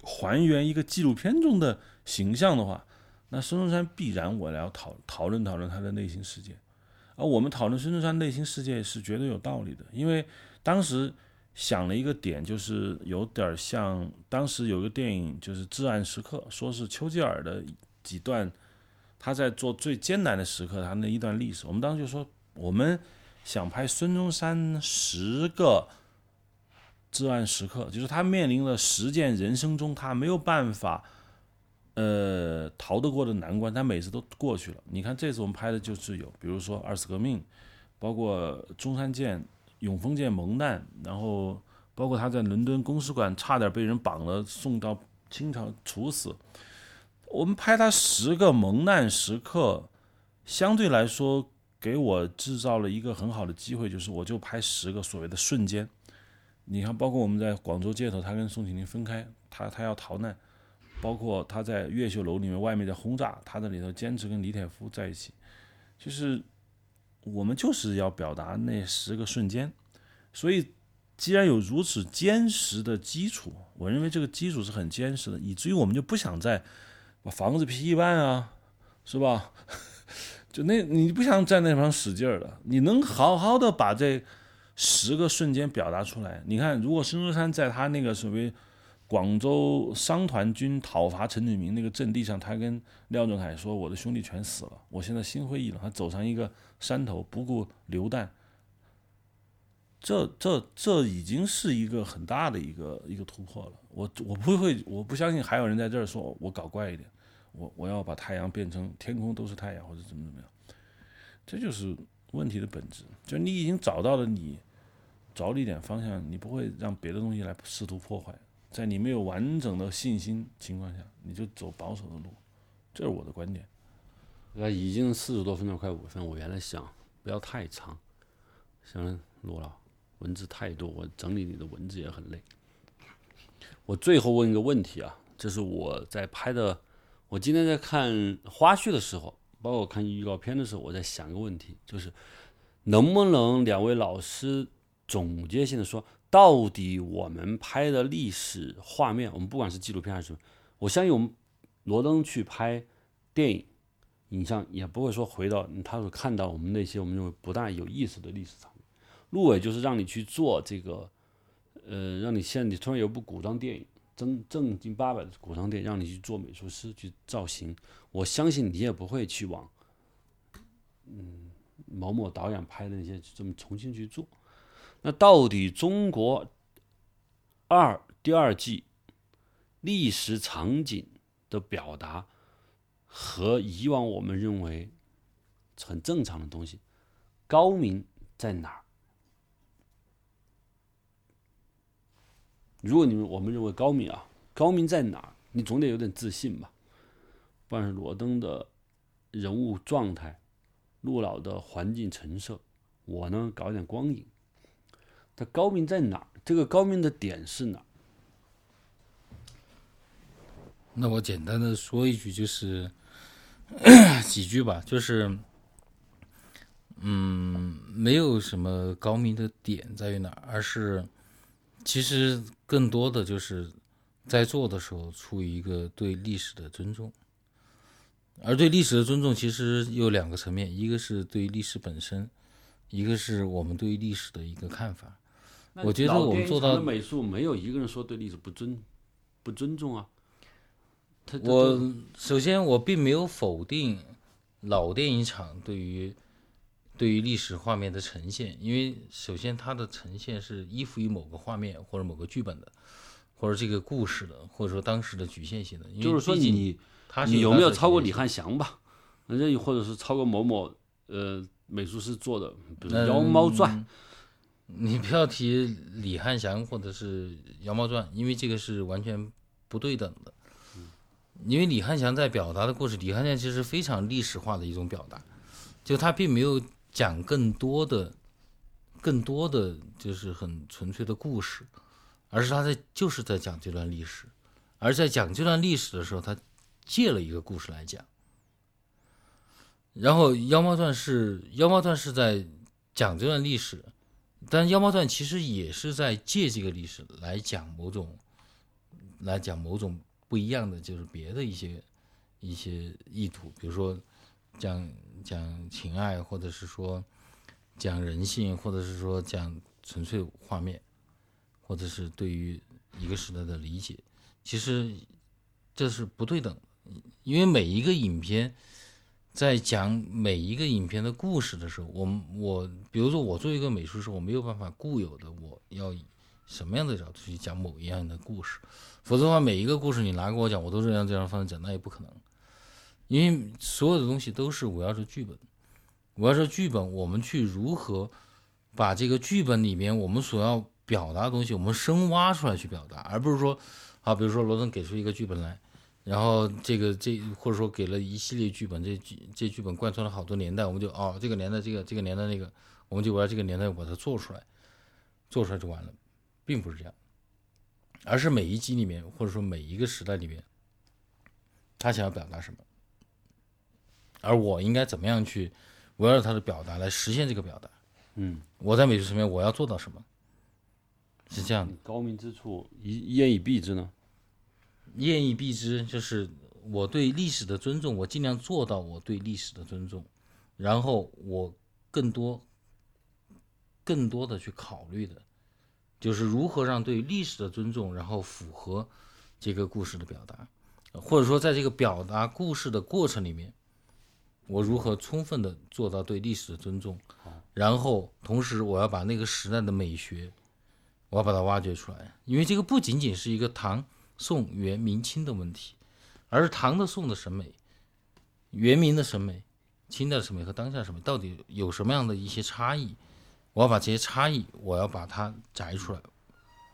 还原一个纪录片中的形象的话，那孙中山必然我要讨讨论讨论他的内心世界。而我们讨论孙中山内心世界是绝对有道理的，因为当时想了一个点，就是有点像当时有个电影，就是《至暗时刻》，说是丘吉尔的几段他在做最艰难的时刻，他那一段历史。我们当时就说，我们想拍孙中山十个至暗时刻，就是他面临了十件人生中他没有办法。呃，逃得过的难关，他每次都过去了。你看这次我们拍的就是有，比如说二次革命，包括中山舰、永丰舰蒙难，然后包括他在伦敦公使馆差点被人绑了送到清朝处死。我们拍他十个蒙难时刻，相对来说给我制造了一个很好的机会，就是我就拍十个所谓的瞬间。你看，包括我们在广州街头，他跟宋庆龄分开，他他要逃难。包括他在越秀楼里面，外面在轰炸，他在里头坚持跟李铁夫在一起，就是我们就是要表达那十个瞬间。所以，既然有如此坚实的基础，我认为这个基础是很坚实的，以至于我们就不想再把房子劈一半啊，是吧？就那你不想在那方使劲儿了，你能好好的把这十个瞬间表达出来。你看，如果孙中山在他那个所谓。广州商团军讨伐陈炯明那个阵地上，他跟廖仲恺说：“我的兄弟全死了，我现在心灰意冷。”他走上一个山头，不顾流弹。这、这、这已经是一个很大的一个一个突破了。我、我不会，我不相信还有人在这儿说我搞怪一点，我、我要把太阳变成天空都是太阳，或者怎么怎么样。这就是问题的本质。就你已经找到了你着力点方向，你不会让别的东西来试图破坏。在你没有完整的信心情况下，你就走保守的路，这是我的观点。那已经四十多分钟，快五分。我原来想不要太长，想罗老文字太多，我整理你的文字也很累。我最后问一个问题啊，这是我在拍的，我今天在看花絮的时候，包括看预告片的时候，我在想一个问题，就是能不能两位老师总结性的说？到底我们拍的历史画面，我们不管是纪录片还是什么，我相信我们罗登去拍电影影像，也不会说回到他所看到我们那些我们认为不大有意思的历史场面。陆伟就是让你去做这个，呃，让你现在你突然有部古装电影，正正经八百的古装电影，让你去做美术师去造型，我相信你也不会去往，嗯，某某导演拍的那些这么重新去做。那到底中国二第二季历史场景的表达和以往我们认为很正常的东西高明在哪儿？如果你们我们认为高明啊，高明在哪儿？你总得有点自信吧？不管是罗登的人物状态，陆老的环境陈设，我呢搞点光影。它高明在哪儿？这个高明的点是哪儿？那我简单的说一句，就是 几句吧，就是，嗯，没有什么高明的点在于哪儿，而是其实更多的就是在做的时候出于一个对历史的尊重，而对历史的尊重其实有两个层面，一个是对历史本身，一个是我们对历史的一个看法。我觉得我们做到美术，没有一个人说对历史不尊不尊重啊。我首先我并没有否定老电影厂对于对于历史画面的呈现，因为首先它的呈现是依附于某个画面或者某个剧本的，或者这个故事的，或者说当时的局限性的。就是说你你有没有超过李汉祥吧？那或者是超过某某呃美术师做的，比如《妖猫传》。你不要提李汉祥或者是《妖猫传》，因为这个是完全不对等的。因为李汉祥在表达的故事，李汉祥其实非常历史化的一种表达，就他并没有讲更多的、更多的就是很纯粹的故事，而是他在就是在讲这段历史。而在讲这段历史的时候，他借了一个故事来讲。然后《妖猫传》是《妖猫传》是在讲这段历史。但妖猫传其实也是在借这个历史来讲某种，来讲某种不一样的，就是别的一些一些意图，比如说讲讲情爱，或者是说讲人性，或者是说讲纯粹画面，或者是对于一个时代的理解，其实这是不对等，因为每一个影片。在讲每一个影片的故事的时候，我我比如说我作为一个美术师，我没有办法固有的我要以什么样的角度去讲某一样的故事，否则的话，每一个故事你拿给我讲，我都是按这样方式讲，那也不可能，因为所有的东西都是围绕着剧本，围绕着剧本，我们去如何把这个剧本里面我们所要表达的东西，我们深挖出来去表达，而不是说，啊，比如说罗登给出一个剧本来。然后这个这或者说给了一系列剧本，这剧这剧本贯穿了好多年代，我们就哦这个年代这个这个年代那个，我们就围绕这个年代把它做出来，做出来就完了，并不是这样，而是每一集里面或者说每一个时代里面，他想要表达什么，而我应该怎么样去围绕他的表达来实现这个表达？嗯，我在美术层面我要做到什么？是这样的，高明之处一一言以蔽之呢？一言以蔽之，就是我对历史的尊重，我尽量做到我对历史的尊重，然后我更多、更多的去考虑的，就是如何让对历史的尊重，然后符合这个故事的表达，或者说在这个表达故事的过程里面，我如何充分的做到对历史的尊重，然后同时我要把那个时代的美学，我要把它挖掘出来，因为这个不仅仅是一个唐。宋元明清的问题，而唐的宋的审美、元明的审美、清代的审美和当下的审美到底有什么样的一些差异？我要把这些差异，我要把它摘出来，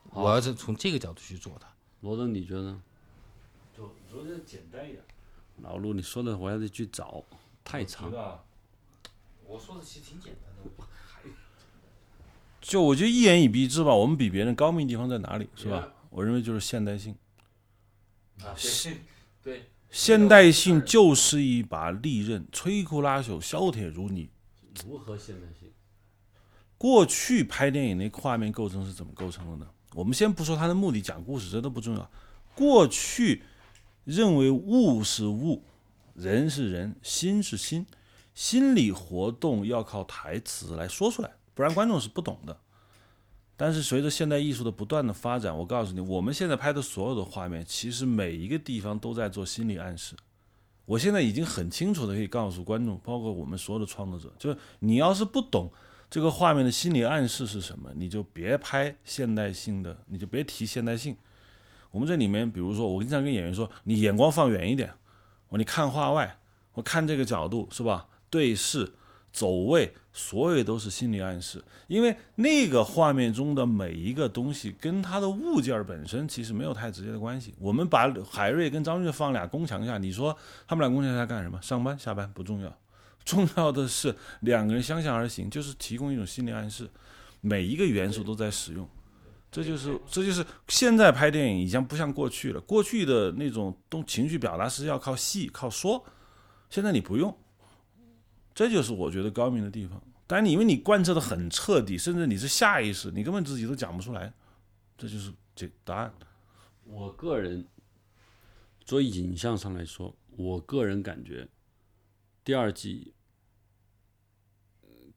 我要是从这个角度去做它。罗登，你觉得呢？就说的简单一点。老陆，你说的我还得去找，太长。我说的其实挺简单的。就我觉得一言以蔽之吧，我们比别人高明的地方在哪里，是吧？我认为就是现代性。啊，对，现代性就是一把利刃，摧枯拉朽，削铁如泥。如何现代性？过去拍电影那画面构成是怎么构成的呢？我们先不说它的目的，讲故事这都不重要。过去认为物是物，人是人，心是心，心理活动要靠台词来说出来，不然观众是不懂的。但是随着现代艺术的不断的发展，我告诉你，我们现在拍的所有的画面，其实每一个地方都在做心理暗示。我现在已经很清楚的可以告诉观众，包括我们所有的创作者，就是你要是不懂这个画面的心理暗示是什么，你就别拍现代性的，你就别提现代性。我们这里面，比如说，我经常跟演员说，你眼光放远一点，我你看画外，我看这个角度是吧？对视。走位，所有都是心理暗示，因为那个画面中的每一个东西跟它的物件本身其实没有太直接的关系。我们把海瑞跟张俊放俩宫墙下，你说他们俩宫墙下干什么？上班下班不重要，重要的是两个人相向而行，就是提供一种心理暗示，每一个元素都在使用。这就是这就是现在拍电影已经不像过去了，过去的那种动情绪表达是要靠戏靠说，现在你不用。这就是我觉得高明的地方，但你因为你贯彻的很彻底，甚至你是下意识，你根本自己都讲不出来，这就是这答案。我个人，做影像上来说，我个人感觉，第二季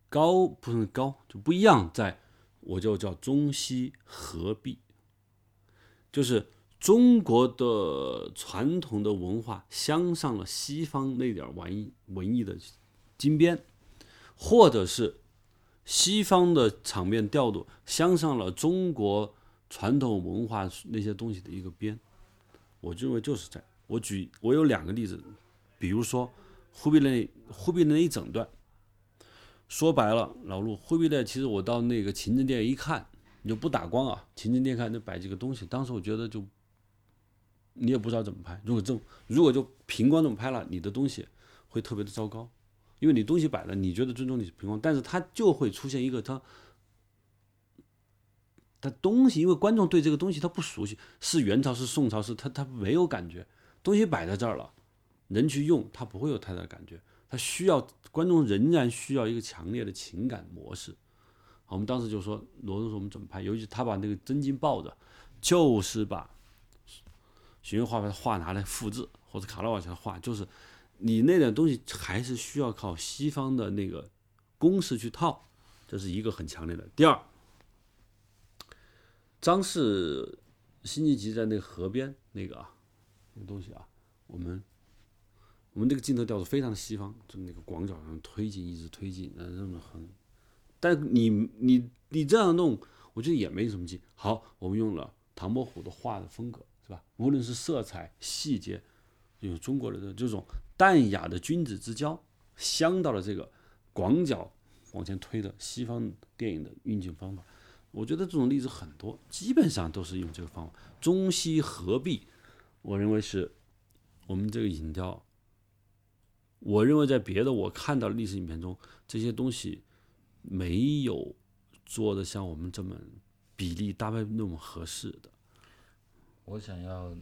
高不是高就不一样，在我就叫中西合璧，就是中国的传统的文化镶上了西方那点文艺文艺的。金边，或者是西方的场面调度，镶上了中国传统文化那些东西的一个边，我认为就是在。我举我有两个例子，比如说忽必烈忽必烈那一整段，说白了，老陆忽必烈其实我到那个勤政殿一看，你就不打光啊，勤政殿看那摆几个东西，当时我觉得就你也不知道怎么拍，如果这如果就凭光这么拍了，你的东西会特别的糟糕。因为你东西摆了，你觉得尊重你是平光，但是它就会出现一个它，它东西，因为观众对这个东西他不熟悉，是元朝是宋朝是他他没有感觉，东西摆在这儿了，人去用他不会有太大感觉，他需要观众仍然需要一个强烈的情感模式，我们当时就说罗中说我们怎么拍，尤其他把那个真经抱着，就是把学院画的画拿来复制，或者卡拉瓦乔的画，就是你那点东西还是需要靠西方的那个公式去套，这是一个很强烈的。第二，张氏辛弃疾在那个河边那个啊，那个东西啊，我们我们这个镜头调度非常的西方，就那个广角上推进，一直推进，那，那种很，但你你你这样弄，我觉得也没什么劲。好，我们用了唐伯虎的画的风格，是吧？无论是色彩细节，有中国人的这种淡雅的君子之交，镶到了这个广角往前推的西方电影的运镜方法。我觉得这种例子很多，基本上都是用这个方法，中西合璧。我认为是我们这个影调。我认为在别的我看到的历史影片中，这些东西没有做的像我们这么比例搭配那么合适的。我想要，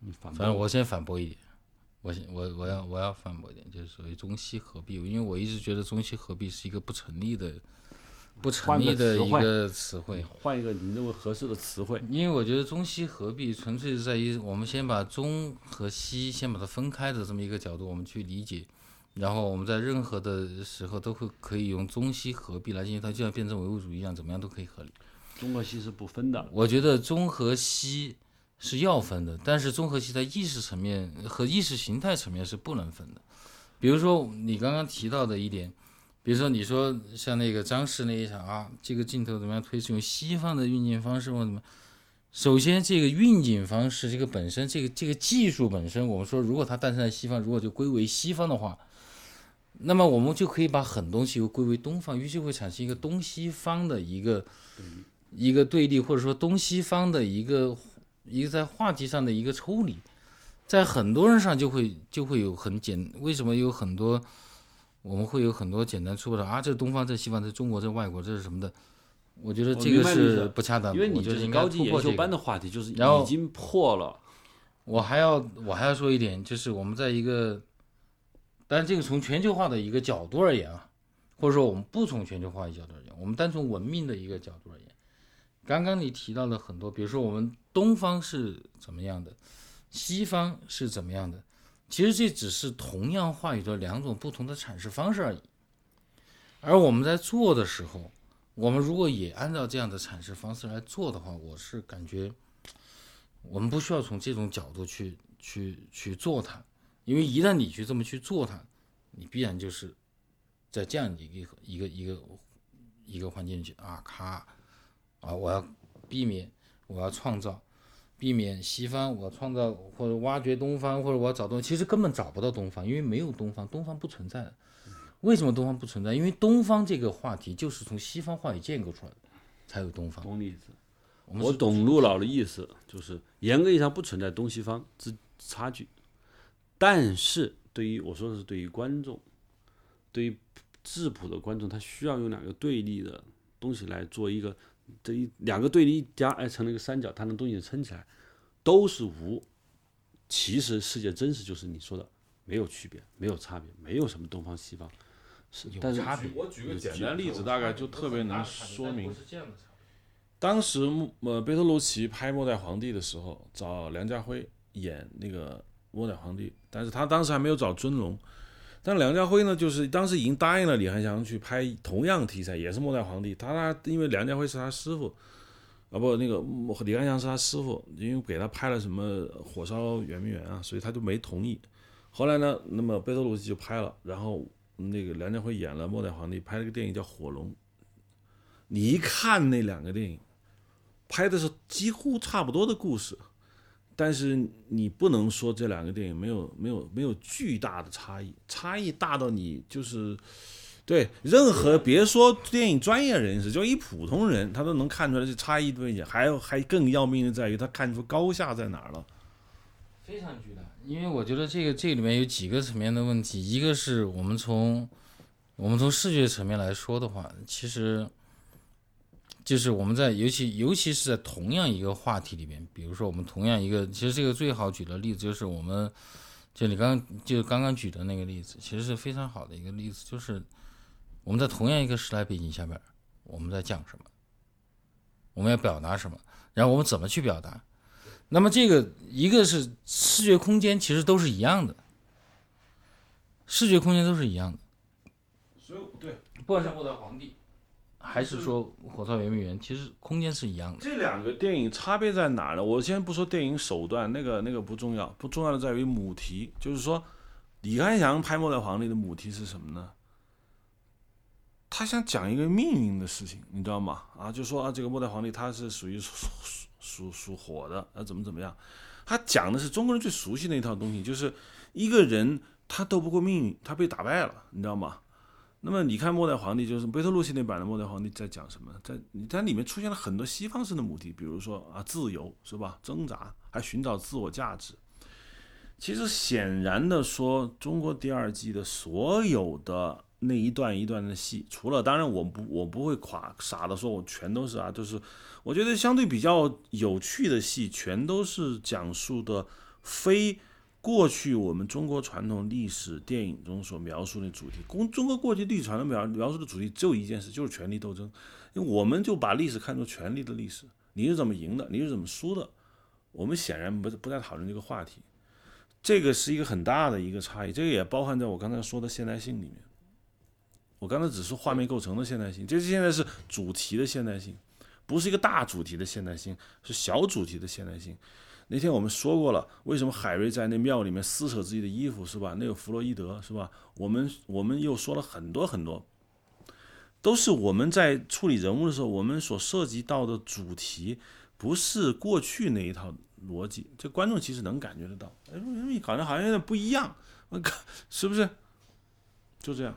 你反反正我先反驳一点，我先我我要我要反驳一点，就是所谓中西合璧，因为我一直觉得中西合璧是一个不成立的、不成立的一个词汇。换一个你认为合适的词汇，因为我觉得中西合璧纯粹是在于我们先把中和西先把它分开的这么一个角度，我们去理解，然后我们在任何的时候都会可以用中西合璧来进行，它就像辩证唯物主义一样，怎么样都可以合理。中和西是不分的。我觉得中和西是要分的，但是综合性在意识层面和意识形态层面是不能分的。比如说你刚刚提到的一点，比如说你说像那个张氏那一场啊，这个镜头怎么样推是用西方的运镜方式或怎么？首先，这个运镜方式这个本身，这个这个技术本身，我们说如果它诞生在西方，如果就归为西方的话，那么我们就可以把很多东西又归为东方，于是会产生一个东西方的一个。一个对立，或者说东西方的一个一个在话题上的一个抽离，在很多人上就会就会有很简，为什么有很多我们会有很多简单粗暴的啊？这是东方，这西方，这中国，这外国，这是什么的？我觉得这个是不恰当的。因为你这是高级研究班的话题，就是然后已经破了。我还要我还要说一点，就是我们在一个，但是这个从全球化的一个角度而言啊，或者说我们不从全球化的角度而言，我们单从文明的一个角度而言。刚刚你提到了很多，比如说我们东方是怎么样的，西方是怎么样的，其实这只是同样话语的两种不同的阐释方式而已。而我们在做的时候，我们如果也按照这样的阐释方式来做的话，我是感觉我们不需要从这种角度去去去做它，因为一旦你去这么去做它，你必然就是在这样一个一个一个一个环境去啊咔。啊，我要避免，我要创造，避免西方，我创造或者挖掘东方，或者我要找东西，其实根本找不到东方，因为没有东方，东方不存在的。为什么东方不存在？因为东方这个话题就是从西方话语建构出来的，才有东方。懂你意思？我我懂陆老的意思，就是严格意义上不存在东西方之差距，但是对于我说的是对于观众，对于质朴的观众，他需要用两个对立的东西来做一个。这一两个对立一加，哎，成了一个三角，它能东西撑起来，都是无。其实世界真实就是你说的，没有区别，没有差别，没有什么东方西方，是但是差别。我举个简单例子，大概就特别能说明。当时呃，贝托鲁奇拍《末代皇帝》的时候，找梁家辉演那个《末代皇帝》，但是他当时还没有找尊龙。但梁家辉呢，就是当时已经答应了李翰祥去拍同样题材，也是末代皇帝。他他因为梁家辉是他师傅，啊不，那个李翰祥是他师傅，因为给他拍了什么火烧圆明园啊，所以他就没同意。后来呢，那么贝托鲁奇就拍了，然后那个梁家辉演了末代皇帝，拍了个电影叫《火龙》。你一看那两个电影，拍的是几乎差不多的故事。但是你不能说这两个电影没有没有没有巨大的差异，差异大到你就是，对任何别说电影专业人士，就一普通人他都能看出来这差异对，还有还更要命的在于他看出高下在哪儿了。非常巨大，因为我觉得这个这里面有几个层面的问题，一个是我们从我们从视觉层面来说的话，其实。就是我们在尤其尤其是在同样一个话题里面，比如说我们同样一个，其实这个最好举的例子就是我们，就你刚就刚刚举的那个例子，其实是非常好的一个例子，就是我们在同样一个时代背景下边，我们在讲什么，我们要表达什么，然后我们怎么去表达。那么这个一个是视觉空间，其实都是一样的，视觉空间都是一样的。所以对不管是末代皇帝，还是说火烧圆明园，其实空间是一样的。这两个电影差别在哪呢？我先不说电影手段，那个那个不重要，不重要的在于母题，就是说李安祥拍《末代皇帝》的母题是什么呢？他想讲一个命运的事情，你知道吗？啊，就说啊，这个末代皇帝他是属于属属属属火的，啊，怎么怎么样？他讲的是中国人最熟悉的一套东西，就是一个人他斗不过命运，他被打败了，你知道吗？那么你看《末代皇帝》，就是贝特鲁西那版的《末代皇帝》在讲什么？在你在里面出现了很多西方式的母题，比如说啊，自由是吧？挣扎，还寻找自我价值。其实显然的说，中国第二季的所有的那一段一段的戏，除了当然我不我不会垮傻的说我全都是啊，就是我觉得相对比较有趣的戏，全都是讲述的非。过去我们中国传统历史电影中所描述的主题，中中国过去历史传统描描述的主题只有一件事，就是权力斗争。因为我们就把历史看作权力的历史，你是怎么赢的，你是怎么输的，我们显然不不再讨论这个话题。这个是一个很大的一个差异，这个也包含在我刚才说的现代性里面。我刚才只是画面构成的现代性，这是现在是主题的现代性，不是一个大主题的现代性，是小主题的现代性。那天我们说过了，为什么海瑞在那庙里面撕扯自己的衣服，是吧？那有弗洛伊德，是吧？我们我们又说了很多很多，都是我们在处理人物的时候，我们所涉及到的主题，不是过去那一套逻辑。这观众其实能感觉得到，哎，你搞得好像有点不一样，我靠，是不是？就这样。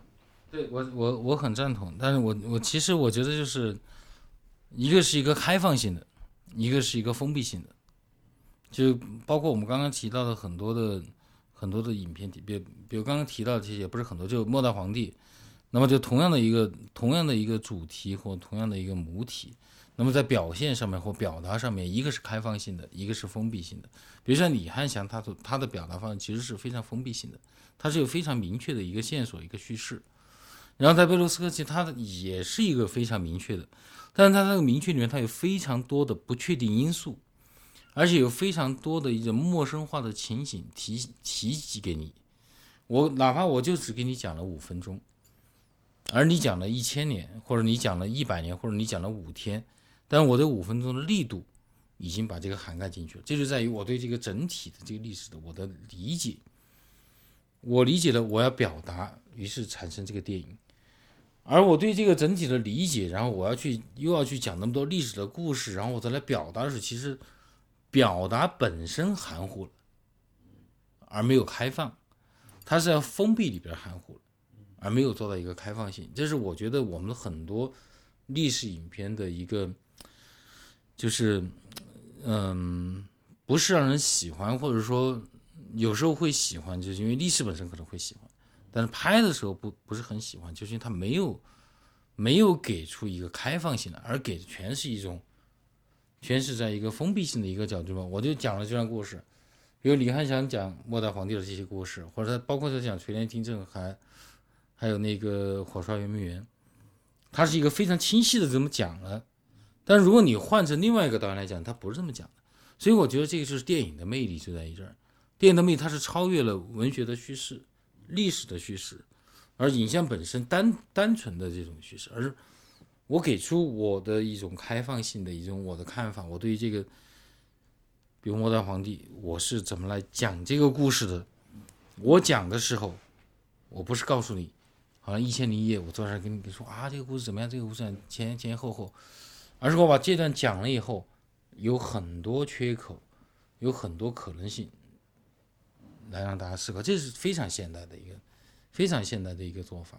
对我我我很赞同，但是我我其实我觉得就是一个是一个开放性的，一个是一个封闭性的。就包括我们刚刚提到的很多的很多的影片，比比如刚刚提到的其实，也不是很多，就《末代皇帝》，那么就同样的一个同样的一个主题或同样的一个母体，那么在表现上面或表达上面，一个是开放性的，一个是封闭性的。比如像李翰祥，他的他的表达方式其实是非常封闭性的，他是有非常明确的一个线索一个叙事。然后在贝卢斯科奇，他的也是一个非常明确的，但是他那个明确里面，他有非常多的不确定因素。而且有非常多的一种陌生化的情景提提及给你，我哪怕我就只给你讲了五分钟，而你讲了一千年，或者你讲了一百年，或者你讲了五天，但我这五分钟的力度已经把这个涵盖进去了。这就在于我对这个整体的这个历史的我的理解，我理解了我要表达，于是产生这个电影，而我对这个整体的理解，然后我要去又要去讲那么多历史的故事，然后我再来表达的时候，其实。表达本身含糊了，而没有开放，它是要封闭里边含糊了，而没有做到一个开放性。这是我觉得我们很多历史影片的一个，就是嗯，不是让人喜欢，或者说有时候会喜欢，就是因为历史本身可能会喜欢，但是拍的时候不不是很喜欢，就是因为它没有没有给出一个开放性的，而给的全是一种。全是在一个封闭性的一个角度吧，我就讲了这段故事，比如李翰祥讲末代皇帝的这些故事，或者他包括他讲垂帘听政，还还有那个火烧圆明园，他是一个非常清晰的这么讲了。但如果你换成另外一个导演来讲，他不是这么讲的。所以我觉得这个就是电影的魅力就在于这儿，电影的魅力它是超越了文学的叙事、历史的叙事，而影像本身单单纯的这种叙事，而。我给出我的一种开放性的一种我的看法，我对于这个，比如末代皇帝，我是怎么来讲这个故事的？我讲的时候，我不是告诉你，好像一千零一夜，我坐这儿跟你说啊，这个故事怎么样？这个故事前前后后，而是我把这段讲了以后，有很多缺口，有很多可能性，来让大家思考，这是非常现代的一个，非常现代的一个做法，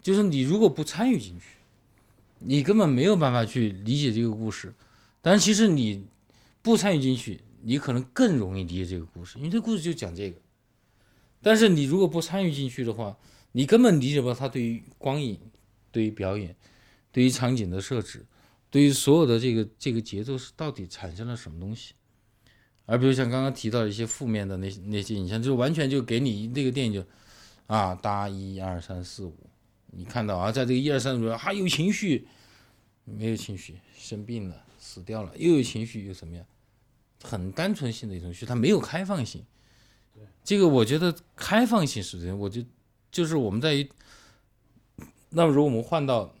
就是你如果不参与进去。你根本没有办法去理解这个故事，但是其实你不参与进去，你可能更容易理解这个故事，因为这故事就讲这个。但是你如果不参与进去的话，你根本理解不到他对于光影、对于表演、对于场景的设置、对于所有的这个这个节奏是到底产生了什么东西。而比如像刚刚提到一些负面的那那些影像，就完全就给你那个电影就啊搭一二三四五。你看到啊，在这个一二三中，还有情绪，没有情绪，生病了，死掉了，又有情绪，又怎么样？很单纯性的一种绪，它没有开放性。这个我觉得开放性是这样，我就就是我们在于，那么如果我们换到，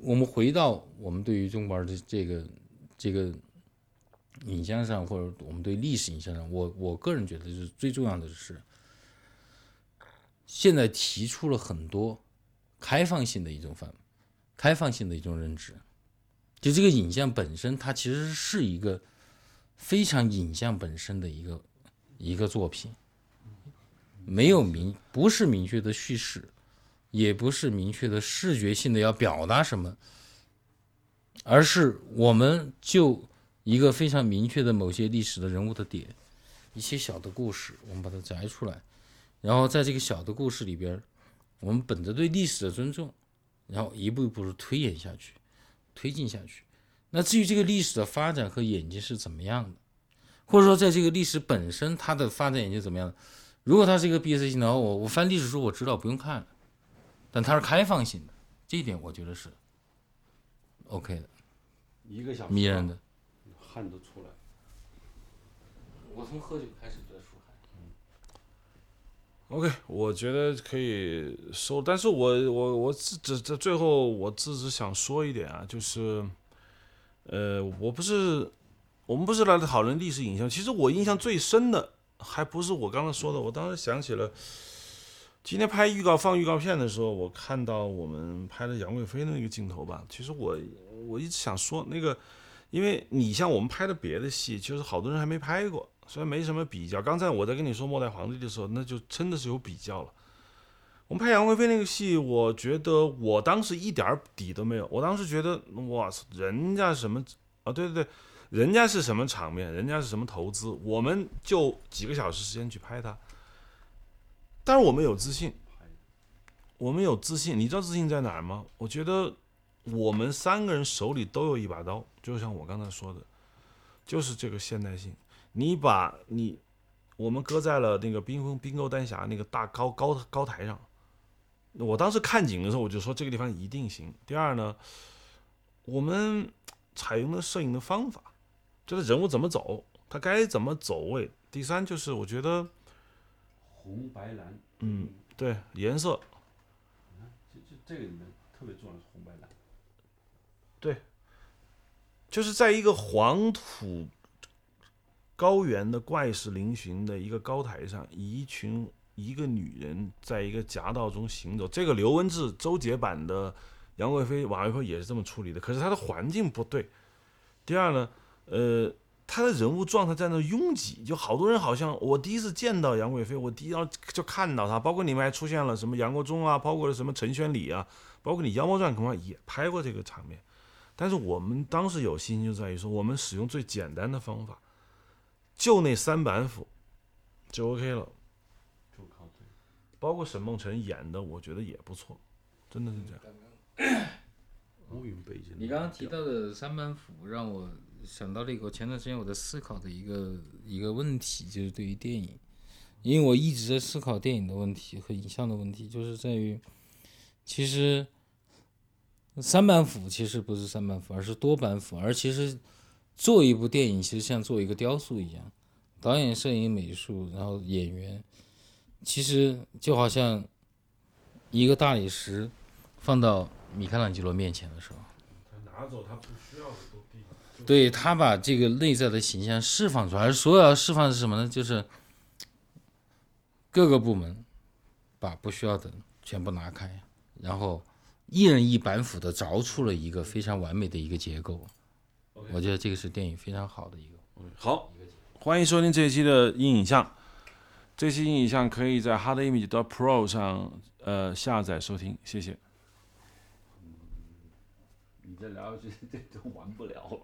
我们回到我们对于中国的这个这个影像上，或者我们对历史影像上，我我个人觉得就是最重要的是，现在提出了很多开放性的一种范，开放性的一种认知，就这个影像本身，它其实是一个非常影像本身的一个。一个作品，没有明不是明确的叙事，也不是明确的视觉性的要表达什么，而是我们就一个非常明确的某些历史的人物的点，一些小的故事，我们把它摘出来，然后在这个小的故事里边，我们本着对历史的尊重，然后一步一步的推演下去，推进下去。那至于这个历史的发展和演进是怎么样的？或者说，在这个历史本身，它的发展演进怎么样？如果它是一个闭塞性的，我我翻历史书，我知道不用看，但它是开放性的，这一点我觉得是 OK 的，一个小时迷人的，汗都出来。我从喝酒开始就。OK，我觉得可以收，但是我我我只只这最后我只是想说一点啊，就是，呃，我不是。我们不是来讨论历史影像，其实我印象最深的还不是我刚才说的。我当时想起了今天拍预告放预告片的时候，我看到我们拍的杨贵妃的那个镜头吧。其实我我一直想说那个，因为你像我们拍的别的戏，其实好多人还没拍过，虽然没什么比较。刚才我在跟你说《末代皇帝》的时候，那就真的是有比较了。我们拍杨贵妃那个戏，我觉得我当时一点底都没有。我当时觉得，哇塞，人家什么啊？对对对。人家是什么场面，人家是什么投资，我们就几个小时时间去拍它。但是我们有自信，我们有自信。你知道自信在哪儿吗？我觉得我们三个人手里都有一把刀，就像我刚才说的，就是这个现代性。你把你我们搁在了那个冰封冰沟丹霞那个大高高高台上，我当时看景的时候，我就说这个地方一定行。第二呢，我们采用了摄影的方法。就是人物怎么走，他该怎么走位。第三就是我觉得红白蓝，嗯，对颜色，这这这个里面特别重要是红白蓝。对，就是在一个黄土高原的怪石嶙峋的一个高台上，一群一个女人在一个夹道中行走。这个刘文志、周杰版的杨贵妃、马贵妃也是这么处理的，可是它的环境不对。第二呢？呃，他的人物状态在那拥挤，就好多人好像我第一次见到杨贵妃，我第一要就看到她，包括里面还出现了什么杨国忠啊，包括了什么陈玄礼啊，包括你《妖魔传》恐怕也拍过这个场面。但是我们当时有信心就在于说，我们使用最简单的方法，就那三板斧就 OK 了。包括沈梦辰演的，我觉得也不错，真的是这样。乌云背景。你刚刚提到的三板斧让我。想到了一个前段时间我在思考的一个一个问题，就是对于电影，因为我一直在思考电影的问题和影像的问题，就是在于，其实三板斧其实不是三板斧，而是多板斧，而其实做一部电影其实像做一个雕塑一样，导演、摄影、美术，然后演员，其实就好像一个大理石放到米开朗基罗面前的时候，他拿走他不需要的都地。对他把这个内在的形象释放出来，而所有要释放的是什么呢？就是各个部门把不需要的全部拿开，然后一人一板斧的凿出了一个非常完美的一个结构。我觉得这个是电影非常好的一个。好，欢迎收听这一期的音影像。这期音影像可以在 Hard Image Pro 上呃下载收听，谢谢。你再聊下去，这都完不了了。